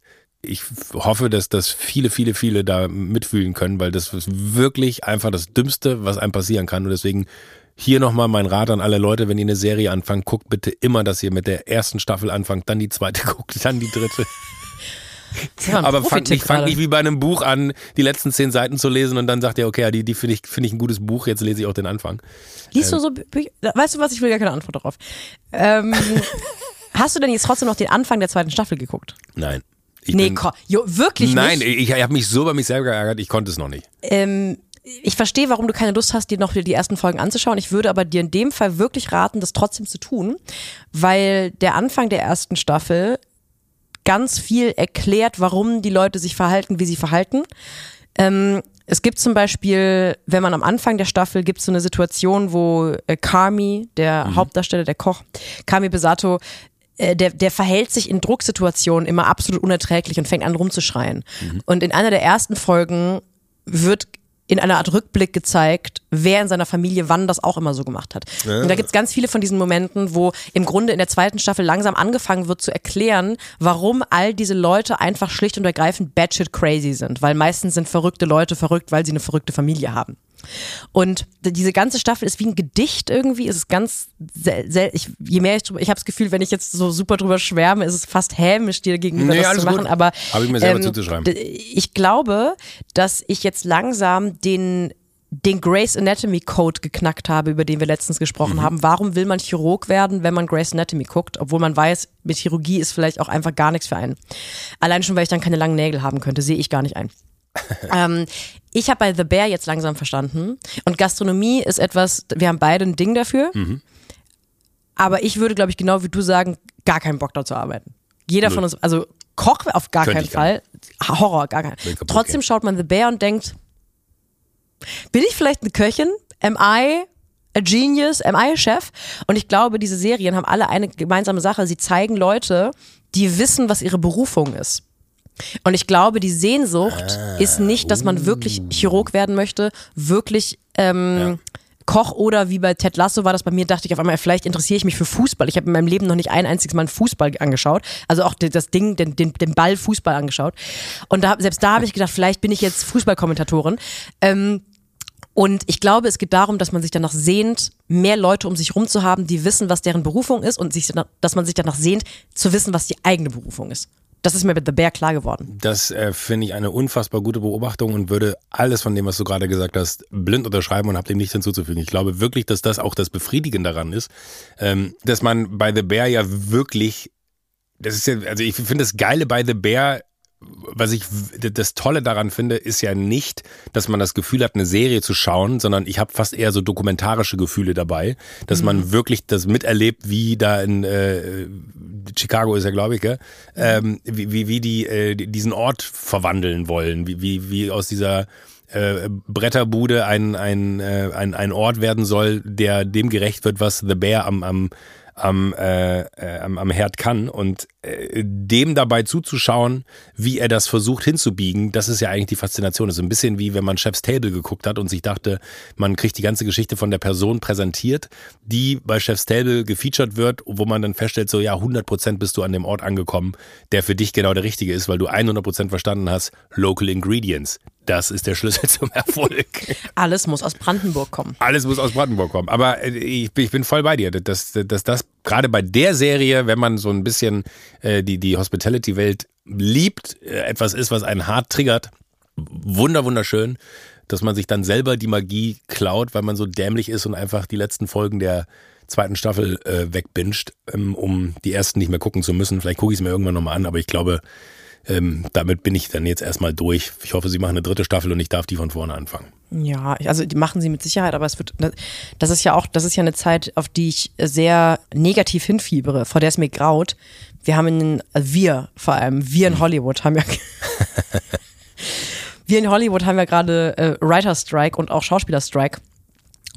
ich hoffe, dass das viele, viele, viele da mitfühlen können, weil das ist wirklich einfach das Dümmste, was einem passieren kann. Und deswegen hier nochmal mein Rat an alle Leute, wenn ihr eine Serie anfangt, guckt bitte immer, dass ihr mit der ersten Staffel anfangt, dann die zweite guckt, dann die dritte. Aber fangt nicht, fang nicht wie bei einem Buch an, die letzten zehn Seiten zu lesen und dann sagt ihr, okay, die, die finde ich, find ich ein gutes Buch, jetzt lese ich auch den Anfang. Liest ähm. du so Bücher? Weißt du was, ich will gar keine Antwort darauf. Ähm, hast du denn jetzt trotzdem noch den Anfang der zweiten Staffel geguckt? Nein. Ich nee, bin, jo, wirklich nein, nicht? Nein, ich, ich habe mich so bei mich selber geärgert, ich konnte es noch nicht. Ähm, ich verstehe, warum du keine Lust hast, dir noch die ersten Folgen anzuschauen. Ich würde aber dir in dem Fall wirklich raten, das trotzdem zu tun, weil der Anfang der ersten Staffel ganz viel erklärt, warum die Leute sich verhalten, wie sie verhalten. Ähm, es gibt zum Beispiel, wenn man am Anfang der Staffel gibt es so eine Situation, wo äh, Kami, der mhm. Hauptdarsteller, der Koch, Kami Besato, äh, der, der verhält sich in Drucksituationen immer absolut unerträglich und fängt an rumzuschreien. Mhm. Und in einer der ersten Folgen wird in einer Art Rückblick gezeigt, wer in seiner Familie wann das auch immer so gemacht hat. Ja. Und da gibt's ganz viele von diesen Momenten, wo im Grunde in der zweiten Staffel langsam angefangen wird zu erklären, warum all diese Leute einfach schlicht und ergreifend batshit crazy sind. Weil meistens sind verrückte Leute verrückt, weil sie eine verrückte Familie haben. Und diese ganze Staffel ist wie ein Gedicht irgendwie. Es ist ganz, ich, je mehr ich drüber, ich habe das Gefühl, wenn ich jetzt so super drüber schwärme, ist es fast hämisch, dir gegenüber nee, das zu machen. Gut. Aber habe ich mir selber ähm, zuzuschreiben. Ich glaube, dass ich jetzt langsam den den Grace Anatomy Code geknackt habe, über den wir letztens gesprochen mhm. haben. Warum will man Chirurg werden, wenn man Grace Anatomy guckt, obwohl man weiß, mit Chirurgie ist vielleicht auch einfach gar nichts für einen. Allein schon, weil ich dann keine langen Nägel haben könnte, sehe ich gar nicht ein. ähm, ich habe bei The Bear jetzt langsam verstanden. Und Gastronomie ist etwas, wir haben beide ein Ding dafür. Mhm. Aber ich würde, glaube ich, genau wie du sagen, gar keinen Bock da zu arbeiten. Jeder Null. von uns, also Koch auf gar Könnte keinen Fall. Gar Horror, gar keinen. Trotzdem schaut man The Bear und denkt, bin ich vielleicht eine Köchin? Am I a genius? Am I a chef? Und ich glaube, diese Serien haben alle eine gemeinsame Sache. Sie zeigen Leute, die wissen, was ihre Berufung ist. Und ich glaube, die Sehnsucht ah, ist nicht, dass man wirklich uh. Chirurg werden möchte, wirklich ähm, ja. Koch oder wie bei Ted Lasso war das bei mir, dachte ich auf einmal, vielleicht interessiere ich mich für Fußball. Ich habe in meinem Leben noch nicht ein einziges Mal einen Fußball angeschaut. Also auch das Ding, den, den, den Ball Fußball angeschaut. Und da, selbst da habe ich gedacht, vielleicht bin ich jetzt Fußballkommentatorin. Ähm, und ich glaube, es geht darum, dass man sich danach sehnt, mehr Leute um sich rum zu haben, die wissen, was deren Berufung ist und sich, dass man sich danach sehnt, zu wissen, was die eigene Berufung ist. Das ist mir mit The Bear klar geworden. Das äh, finde ich eine unfassbar gute Beobachtung und würde alles von dem, was du gerade gesagt hast, blind unterschreiben und habe dem nichts hinzuzufügen. Ich glaube wirklich, dass das auch das Befriedigende daran ist, ähm, dass man bei The Bear ja wirklich, das ist ja, also ich finde das Geile bei The Bear was ich das Tolle daran finde, ist ja nicht, dass man das Gefühl hat, eine Serie zu schauen, sondern ich habe fast eher so dokumentarische Gefühle dabei, dass mhm. man wirklich das miterlebt, wie da in äh, Chicago ist ja, glaube ich, gell? Ähm, wie, wie, wie die äh, diesen Ort verwandeln wollen, wie, wie, wie aus dieser äh, Bretterbude ein, ein, äh, ein, ein Ort werden soll, der dem gerecht wird, was The Bear am, am am, äh, äh, am, am Herd kann. Und äh, dem dabei zuzuschauen, wie er das versucht hinzubiegen, das ist ja eigentlich die Faszination. Das ist ein bisschen wie wenn man Chef's Table geguckt hat und sich dachte, man kriegt die ganze Geschichte von der Person präsentiert, die bei Chef's Table gefeatured wird, wo man dann feststellt, so ja, 100 Prozent bist du an dem Ort angekommen, der für dich genau der richtige ist, weil du 100 Prozent verstanden hast, Local Ingredients. Das ist der Schlüssel zum Erfolg. Alles muss aus Brandenburg kommen. Alles muss aus Brandenburg kommen. Aber äh, ich, ich bin voll bei dir, dass, dass das gerade bei der Serie, wenn man so ein bisschen äh, die, die Hospitality-Welt liebt, äh, etwas ist, was einen hart triggert. Wunder, wunderschön, dass man sich dann selber die Magie klaut, weil man so dämlich ist und einfach die letzten Folgen der zweiten Staffel äh, wegbinscht, ähm, um die ersten nicht mehr gucken zu müssen. Vielleicht gucke ich es mir irgendwann nochmal an, aber ich glaube, ähm, damit bin ich dann jetzt erstmal durch. Ich hoffe, sie machen eine dritte Staffel und ich darf die von vorne anfangen. Ja, also die machen sie mit Sicherheit, aber es wird, das ist ja auch, das ist ja eine Zeit, auf die ich sehr negativ hinfiebere, vor der es mir graut. Wir haben in, also wir vor allem, wir in hm. Hollywood haben ja, wir in Hollywood haben ja gerade äh, Writer Strike und auch Schauspieler Strike.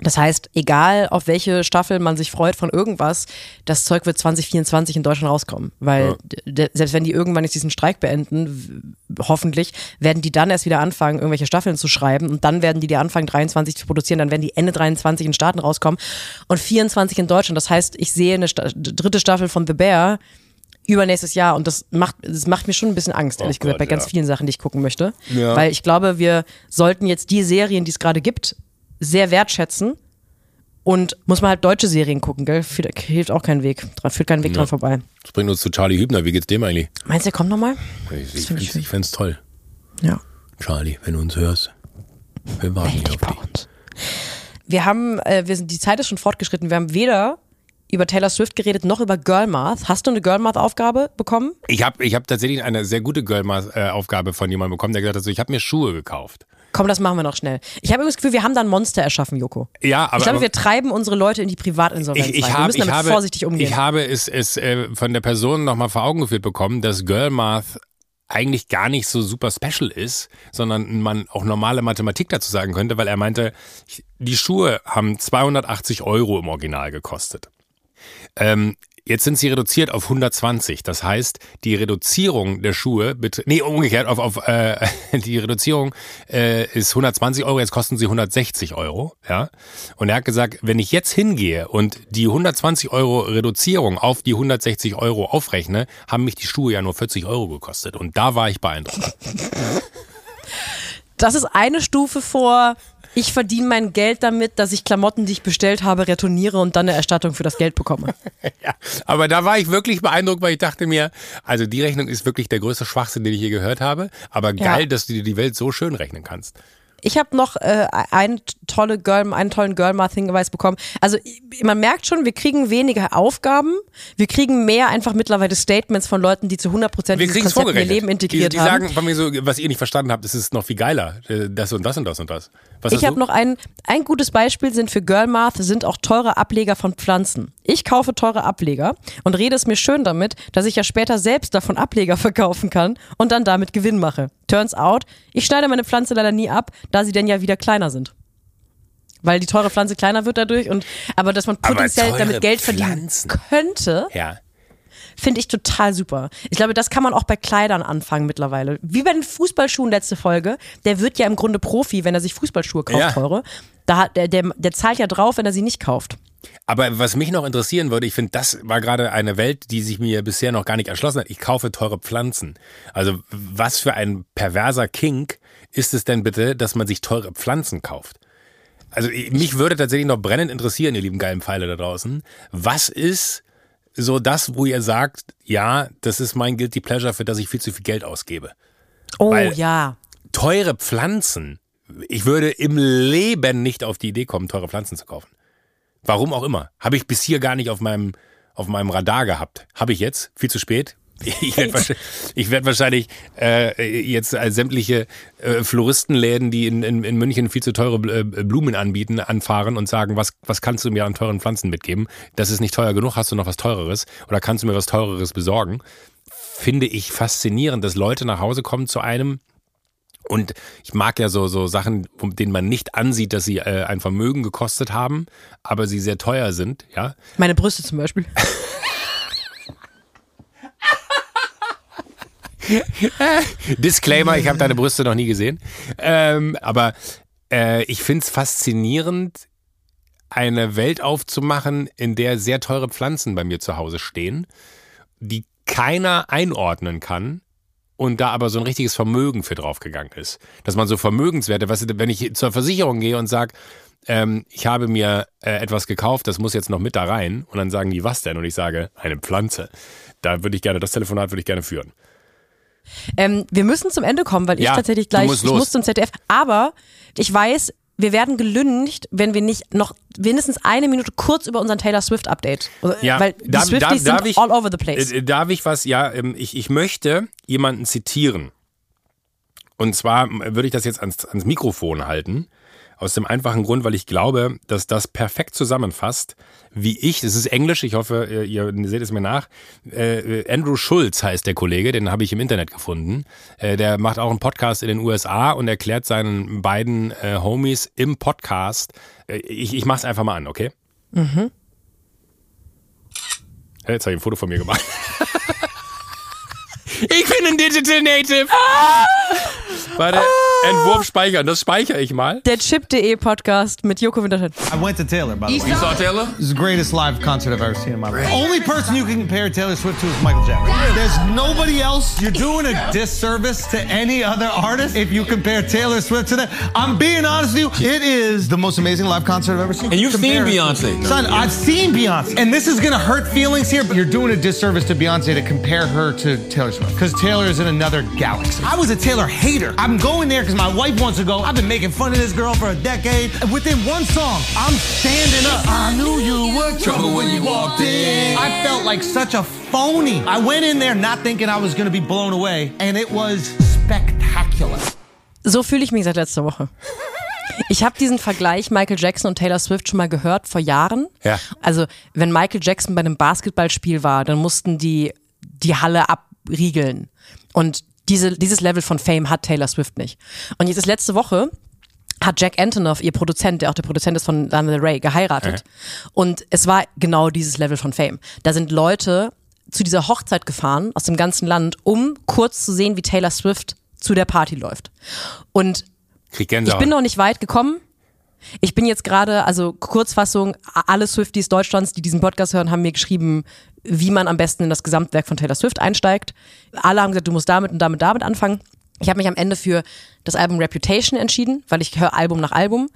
Das heißt, egal auf welche Staffel man sich freut von irgendwas, das Zeug wird 2024 in Deutschland rauskommen. Weil ja. selbst wenn die irgendwann jetzt diesen Streik beenden, hoffentlich, werden die dann erst wieder anfangen, irgendwelche Staffeln zu schreiben und dann werden die die anfangen, 23 zu produzieren, dann werden die Ende 23 in Staaten rauskommen und 24 in Deutschland. Das heißt, ich sehe eine Sta dritte Staffel von The Bear übernächstes Jahr und das macht, das macht mir schon ein bisschen Angst, ehrlich oh gesagt, Gott, bei ganz ja. vielen Sachen, die ich gucken möchte. Ja. Weil ich glaube, wir sollten jetzt die Serien, die es gerade gibt, sehr wertschätzen. Und muss man halt deutsche Serien gucken, gell? Hilft auch keinen Weg. Führt keinen Weg ja. dran vorbei. Das bringt uns zu Charlie Hübner. Wie geht's dem eigentlich? Meinst du, der kommt nochmal? Ich, ich, ich, fände es toll. Ja. Charlie, wenn du uns hörst, wir warten nicht auf dich. Uns. Wir haben, äh, wir sind, die Zeit ist schon fortgeschritten. Wir haben weder über Taylor Swift geredet, noch über Girlmath. Hast du eine Girlmath-Aufgabe bekommen? Ich habe ich hab tatsächlich eine sehr gute Girlmath-Aufgabe von jemandem bekommen, der gesagt hat, so, ich habe mir Schuhe gekauft. Komm, das machen wir noch schnell. Ich habe das Gefühl, wir haben da ein Monster erschaffen, Joko. Ja, aber. Ich glaube, wir treiben unsere Leute in die Privatinsolvenz. Ich, ich rein. wir müssen damit habe, vorsichtig umgehen. Ich habe es, es äh, von der Person nochmal vor Augen geführt bekommen, dass Girlmath eigentlich gar nicht so super special ist, sondern man auch normale Mathematik dazu sagen könnte, weil er meinte, die Schuhe haben 280 Euro im Original gekostet. Ähm, Jetzt sind sie reduziert auf 120. Das heißt, die Reduzierung der Schuhe, nee, umgekehrt, auf, auf äh, die Reduzierung äh, ist 120 Euro, jetzt kosten sie 160 Euro. Ja? Und er hat gesagt, wenn ich jetzt hingehe und die 120 Euro Reduzierung auf die 160 Euro aufrechne, haben mich die Schuhe ja nur 40 Euro gekostet. Und da war ich beeindruckt. Das ist eine Stufe vor ich verdiene mein Geld damit, dass ich Klamotten, die ich bestellt habe, retourniere und dann eine Erstattung für das Geld bekomme. ja, aber da war ich wirklich beeindruckt, weil ich dachte mir, also die Rechnung ist wirklich der größte Schwachsinn, den ich je gehört habe. Aber geil, ja. dass du dir die Welt so schön rechnen kannst. Ich habe noch äh, ein tolle Girl, einen tollen Girl-Math-Hinweis bekommen. Also man merkt schon, wir kriegen weniger Aufgaben, wir kriegen mehr einfach mittlerweile Statements von Leuten, die zu 100 Prozent dieses Konzept in ihr Leben integriert die, die haben. Die sagen von mir so, was ihr nicht verstanden habt, ist es noch viel geiler. Äh, das und das und das und das. Ich habe noch ein, ein gutes Beispiel sind für Girl Math sind auch teure Ableger von Pflanzen. Ich kaufe teure Ableger und rede es mir schön damit, dass ich ja später selbst davon Ableger verkaufen kann und dann damit Gewinn mache. Turns out, ich schneide meine Pflanze leider nie ab, da sie denn ja wieder kleiner sind. Weil die teure Pflanze kleiner wird dadurch und aber dass man potenziell damit Geld verdienen könnte. Ja finde ich total super. Ich glaube, das kann man auch bei Kleidern anfangen mittlerweile. Wie bei den Fußballschuhen letzte Folge. Der wird ja im Grunde Profi, wenn er sich Fußballschuhe kauft, ja. teure. Da, der, der, der zahlt ja drauf, wenn er sie nicht kauft. Aber was mich noch interessieren würde, ich finde, das war gerade eine Welt, die sich mir bisher noch gar nicht erschlossen hat. Ich kaufe teure Pflanzen. Also was für ein perverser Kink ist es denn bitte, dass man sich teure Pflanzen kauft? Also mich würde tatsächlich noch brennend interessieren, ihr lieben geilen Pfeile da draußen. Was ist so das, wo ihr sagt, ja, das ist mein Guilty Pleasure, für das ich viel zu viel Geld ausgebe. Oh Weil ja. Teure Pflanzen. Ich würde im Leben nicht auf die Idee kommen, teure Pflanzen zu kaufen. Warum auch immer. Habe ich bis hier gar nicht auf meinem, auf meinem Radar gehabt. Habe ich jetzt. Viel zu spät. Ich werde wahrscheinlich, werd wahrscheinlich äh, jetzt als sämtliche äh, Floristenläden, die in, in, in München viel zu teure äh, Blumen anbieten, anfahren und sagen, was, was kannst du mir an teuren Pflanzen mitgeben? Das ist nicht teuer genug, hast du noch was Teureres? Oder kannst du mir was Teureres besorgen? Finde ich faszinierend, dass Leute nach Hause kommen zu einem, und ich mag ja so, so Sachen, denen man nicht ansieht, dass sie äh, ein Vermögen gekostet haben, aber sie sehr teuer sind, ja. Meine Brüste zum Beispiel. Disclaimer, ich habe deine Brüste noch nie gesehen. Ähm, aber äh, ich finde es faszinierend, eine Welt aufzumachen, in der sehr teure Pflanzen bei mir zu Hause stehen, die keiner einordnen kann und da aber so ein richtiges Vermögen für draufgegangen ist. Dass man so Vermögenswerte, du, wenn ich zur Versicherung gehe und sage, ähm, ich habe mir äh, etwas gekauft, das muss jetzt noch mit da rein und dann sagen die, was denn? Und ich sage, eine Pflanze. Da würde ich gerne, das Telefonat würde ich gerne führen. Ähm, wir müssen zum Ende kommen, weil ja, ich tatsächlich gleich, ich muss zum ZDF. Aber ich weiß, wir werden gelüncht, wenn wir nicht noch mindestens eine Minute kurz über unseren Taylor Swift Update. Ja, weil die darf, Swifties darf, sind ich, all over the place. äh, Darf ich was? Ja, ähm, ich, ich möchte jemanden zitieren. Und zwar äh, würde ich das jetzt ans, ans Mikrofon halten. Aus dem einfachen Grund, weil ich glaube, dass das perfekt zusammenfasst, wie ich, es ist Englisch, ich hoffe, ihr, seht es mir nach, äh, Andrew Schulz heißt der Kollege, den habe ich im Internet gefunden. Äh, der macht auch einen Podcast in den USA und erklärt seinen beiden äh, Homies im Podcast. Äh, ich ich mache es einfach mal an, okay? Mhm. Jetzt habe ich ein Foto von mir gemacht. ich bin ein Digital Native. Warte, Entwurf speichern, das speichere ich mal. Der Chip.de Podcast mit Joko Winterscheid. I went to Taylor, by the way. You saw Taylor? This is the greatest live concert I've ever seen in my life. Only person you can compare Taylor Swift to is Michael Jackson. There's nobody else. You're doing a disservice to any other artist if you compare Taylor Swift to that. I'm being honest with you. It is the most amazing live concert I've ever seen. And you've seen Compare- Beyonce. Son, I've seen Beyonce. And this is going to hurt feelings here, but you're doing a disservice to Beyonce to compare her to Taylor Swift. Because Taylor is in another galaxy. I was a Taylor hater. I'm going there because my wife wants to go. I've been making fun of this girl for a decade. And within one song, I'm standing up. I knew you were trouble when you walked in. I felt like such a phony. I went in there not thinking I was going to be blown away. And it was spectacular. So fühle ich mich seit letzter Woche. Ich habe diesen Vergleich Michael Jackson und Taylor Swift schon mal gehört vor Jahren. Ja. Also wenn Michael Jackson bei einem Basketballspiel war, dann mussten die die Halle abriegeln. Und diese, dieses Level von Fame hat Taylor Swift nicht. Und jetzt ist letzte Woche hat Jack Antonoff, ihr Produzent, der auch der Produzent ist von Lana Del Rey, geheiratet. Und es war genau dieses Level von Fame. Da sind Leute zu dieser Hochzeit gefahren aus dem ganzen Land, um kurz zu sehen, wie Taylor Swift zu der Party läuft. Und ich bin noch nicht weit gekommen. Ich bin jetzt gerade, also Kurzfassung, alle Swifties Deutschlands, die diesen Podcast hören, haben mir geschrieben, wie man am besten in das Gesamtwerk von Taylor Swift einsteigt. Alle haben gesagt, du musst damit und damit, damit anfangen. Ich habe mich am Ende für das Album Reputation entschieden, weil ich höre Album nach Album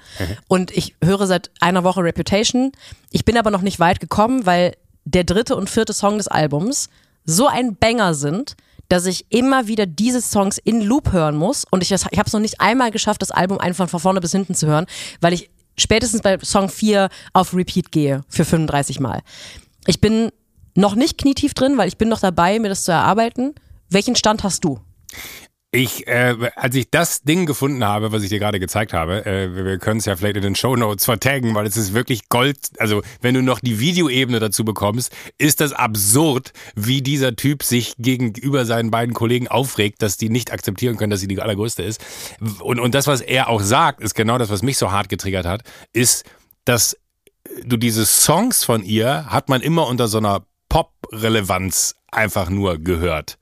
und ich höre seit einer Woche Reputation. Ich bin aber noch nicht weit gekommen, weil der dritte und vierte Song des Albums so ein Banger sind, dass ich immer wieder diese Songs in Loop hören muss und ich, das- ich habe es noch nicht einmal geschafft, das Album einfach von vorne bis hinten zu hören, weil ich spätestens bei Song 4 auf Repeat gehe für 35 Mal. Ich bin noch nicht knietief drin, weil ich bin noch dabei, mir das zu erarbeiten. Welchen Stand hast du? Ich, äh, als ich das Ding gefunden habe, was ich dir gerade gezeigt habe, äh, wir, können es ja vielleicht in den Show Notes vertaggen, weil es ist wirklich Gold. Also wenn du noch die Videoebene dazu bekommst, ist das absurd, wie dieser Typ sich gegenüber seinen beiden Kollegen aufregt, dass die nicht akzeptieren können, dass sie die allergrößte ist. Und, und das, was er auch sagt, ist genau das, was mich so hart getriggert hat, ist, dass du diese Songs von ihr hat man immer unter so einer Pop-Relevanz einfach nur gehört.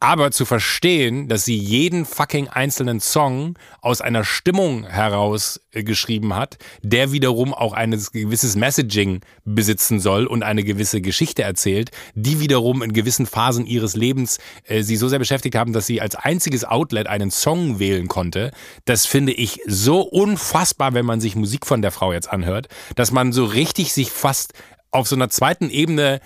Aber zu verstehen, dass sie jeden fucking einzelnen Song aus einer Stimmung heraus äh, geschrieben hat, der wiederum auch ein gewisses Messaging besitzen soll und eine gewisse Geschichte erzählt, die wiederum in gewissen Phasen ihres Lebens äh, sie so sehr beschäftigt haben, dass sie als einziges Outlet einen Song wählen konnte. Das finde ich so unfassbar, wenn man sich Musik von der Frau jetzt anhört, dass man so richtig sich fast auf so einer zweiten Ebene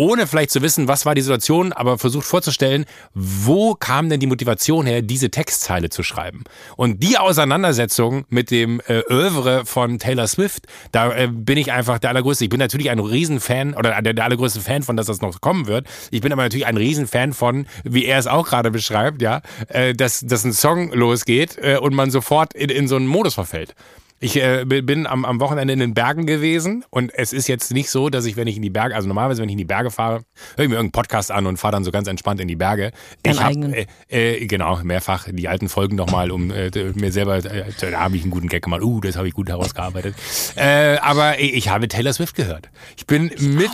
ohne vielleicht zu wissen, was war die Situation, aber versucht vorzustellen, wo kam denn die Motivation her, diese Textzeile zu schreiben. Und die Auseinandersetzung mit dem äh, Övre von Taylor Swift, da äh, bin ich einfach der allergrößte. Ich bin natürlich ein Riesenfan oder der, der allergrößte Fan von, dass das noch kommen wird. Ich bin aber natürlich ein Riesenfan von, wie er es auch gerade beschreibt, ja, äh, dass, dass ein Song losgeht äh, und man sofort in, in so einen Modus verfällt. Ich äh, bin am, am Wochenende in den Bergen gewesen und es ist jetzt nicht so, dass ich, wenn ich in die Berge, also normalerweise, wenn ich in die Berge fahre, höre ich mir irgendeinen Podcast an und fahre dann so ganz entspannt in die Berge. Deinen ich hab, eigenen. äh, äh, genau, mehrfach die alten Folgen nochmal, um äh, mir selber, äh, da habe ich einen guten Gag gemacht, uh, das habe ich gut herausgearbeitet. Äh, aber ich, ich habe Taylor Swift gehört. Ich bin mit,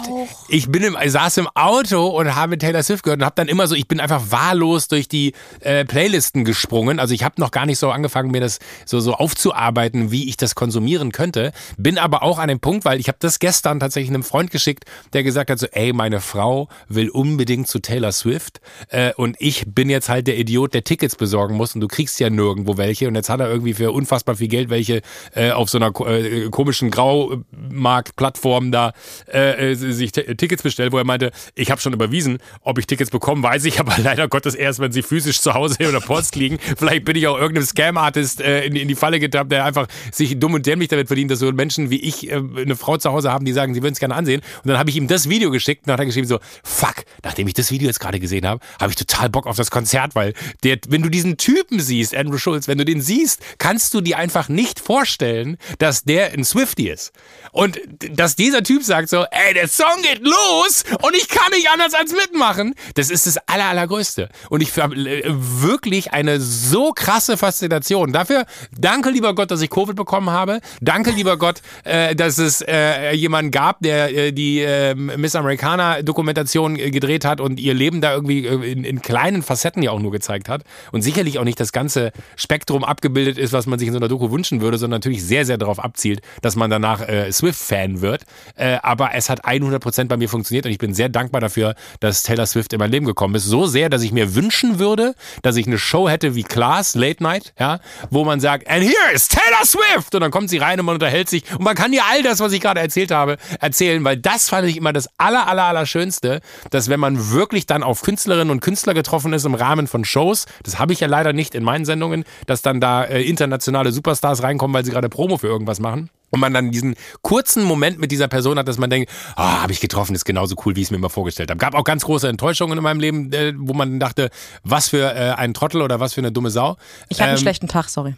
ich bin im, ich saß im Auto und habe Taylor Swift gehört und habe dann immer so, ich bin einfach wahllos durch die Playlisten gesprungen. Also ich habe noch gar nicht so angefangen, mir das so, so aufzuarbeiten, wie ich das konsumieren könnte. Bin aber auch an dem Punkt, weil ich habe das gestern tatsächlich einem Freund geschickt, der gesagt hat so, ey, meine Frau will unbedingt zu Taylor Swift äh, und ich bin jetzt halt der Idiot, der Tickets besorgen muss und du kriegst ja nirgendwo welche und jetzt hat er irgendwie für unfassbar viel Geld welche äh, auf so einer äh, komischen Mediamarkt-Plattform da äh, sich Tickets bestellt, wo er meinte, ich habe schon überwiesen, ob ich Tickets bekomme, weiß ich aber leider Gottes erst, wenn sie physisch zu Hause oder Post liegen. Vielleicht bin ich auch irgendeinem Scam-Artist äh, in, in, die Falle getappt, der einfach sich dumm und dämlich damit verdient, dass so Menschen wie ich äh, eine Frau zu Hause haben, die sagen, sie würden es gerne ansehen. Und dann habe ich ihm das Video geschickt und dann hat er geschrieben so, fuck, nachdem ich das Video jetzt gerade gesehen habe, habe ich total Bock auf das Konzert, weil der, wenn du diesen Typen siehst, Andrew Schulz, wenn du den siehst, kannst du dir einfach nicht vorstellen, dass der ein Swifty ist. Und dass dieser Typ sagt so, ey, der Song geht los und ich kann nicht anders als mitmachen, das ist das aller, allergrößte. Und ich habe äh, wirklich eine so krasse Faszination. Dafür danke, lieber Gott, dass ich Covid bekommen habe. Danke, lieber Gott, äh, dass es äh, jemanden gab, der äh, die äh, Miss Americana Dokumentation äh, gedreht hat und ihr Leben da irgendwie äh, in, in kleinen Facetten ja auch nur gezeigt hat. Und sicherlich auch nicht das ganze Spektrum abgebildet ist, was man sich in so einer Doku wünschen würde, sondern natürlich sehr, sehr darauf abzielt, dass man danach äh, Swift-Fan wird. Äh, aber es hat 100% bei mir funktioniert und ich bin sehr dankbar dafür, dass Taylor Swift in mein Leben gekommen ist. So sehr, dass ich mir wünschen würde, dass ich eine Show hätte wie Class, Late Night, ja, wo man sagt, and here is Taylor Swift! Und dann kommt sie rein und man unterhält sich und man kann dir all das, was ich gerade erzählt habe, erzählen, weil das fand ich immer das aller, aller, aller Schönste, dass wenn man wirklich dann auf Künstlerinnen und Künstler getroffen ist im Rahmen von Shows, das habe ich ja leider nicht in meinen Sendungen, dass dann da äh, internationale Superstars reinkommen, weil sie gerade Promo für irgendwas machen und man dann diesen kurzen Moment mit dieser Person hat, dass man denkt, ah, oh, habe ich getroffen, ist genauso cool, wie ich es mir immer vorgestellt habe. Gab auch ganz große Enttäuschungen in meinem Leben, äh, wo man dachte, was für äh, ein Trottel oder was für eine dumme Sau. Ich hatte ähm, einen schlechten Tag, sorry.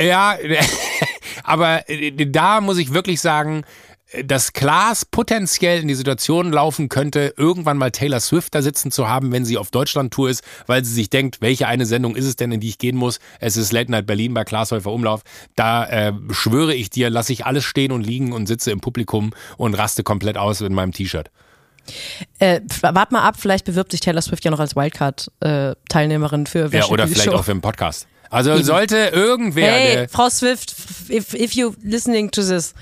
Ja, aber äh, da muss ich wirklich sagen, dass Klaas potenziell in die Situation laufen könnte, irgendwann mal Taylor Swift da sitzen zu haben, wenn sie auf Deutschland-Tour ist, weil sie sich denkt, welche eine Sendung ist es denn, in die ich gehen muss? Es ist Late Night Berlin bei Klaas Häufer Umlauf. Da äh, schwöre ich dir, lasse ich alles stehen und liegen und sitze im Publikum und raste komplett aus in meinem T-Shirt. Äh, wart mal ab, vielleicht bewirbt sich Taylor Swift ja noch als Wildcard-Teilnehmerin äh, für Ja, oder vielleicht Show. auch für einen Podcast. Also Eben. sollte irgendwer. Hey, Frau Swift, if, if you listening to this,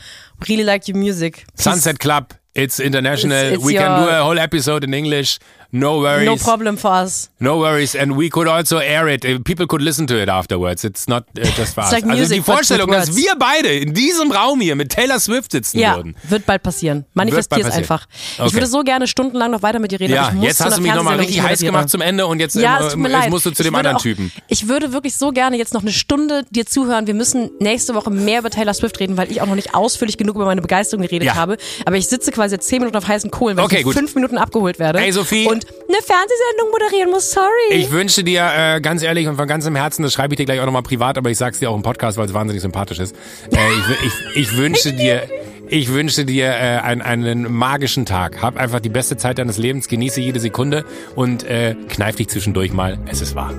really like your music. Sunset Club, it's international. It's, it's We can do a whole episode in English. No worries. No problem for us. No worries. And we could also air it. People could listen to it afterwards. It's not uh, just for us. Like also die Vorstellung, dass wir beide in diesem Raum hier mit Taylor Swift sitzen ja, würden. wird bald passieren. Manifestier es einfach. Okay. Ich würde so gerne stundenlang noch weiter mit dir reden. Ja, jetzt hast du mich nochmal richtig heiß gemacht zum Ende und jetzt, ja, äh, jetzt musst du zu dem anderen auch, Typen. Ich würde wirklich so gerne jetzt noch eine Stunde dir zuhören. Wir müssen nächste Woche mehr über Taylor Swift reden, weil ich auch noch nicht ausführlich genug über meine Begeisterung geredet ja. habe. Aber ich sitze quasi jetzt zehn Minuten auf heißen Kohlen, weil okay, ich in fünf Minuten abgeholt werde. Hey Sophie. Und eine Fernseh Sendung moderieren muss, sorry. Ich wünsche dir äh, ganz ehrlich und von ganzem Herzen, das schreibe ich dir gleich auch nochmal privat, aber ich sag's dir auch im Podcast, weil es wahnsinnig sympathisch ist. Äh, ich, ich, ich wünsche dir, ich wünsche dir äh, einen, einen magischen Tag. Hab einfach die beste Zeit deines Lebens, genieße jede Sekunde und äh, kneif dich zwischendurch mal. Es ist wahr.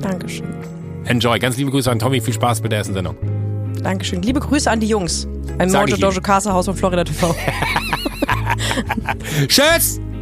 Dankeschön. Enjoy. Ganz liebe Grüße an Tommy. Viel Spaß bei der ersten Sendung. Dankeschön. Liebe Grüße an die Jungs. Ein Mojo Dojo Casa Haus von Florida TV. Tschüss.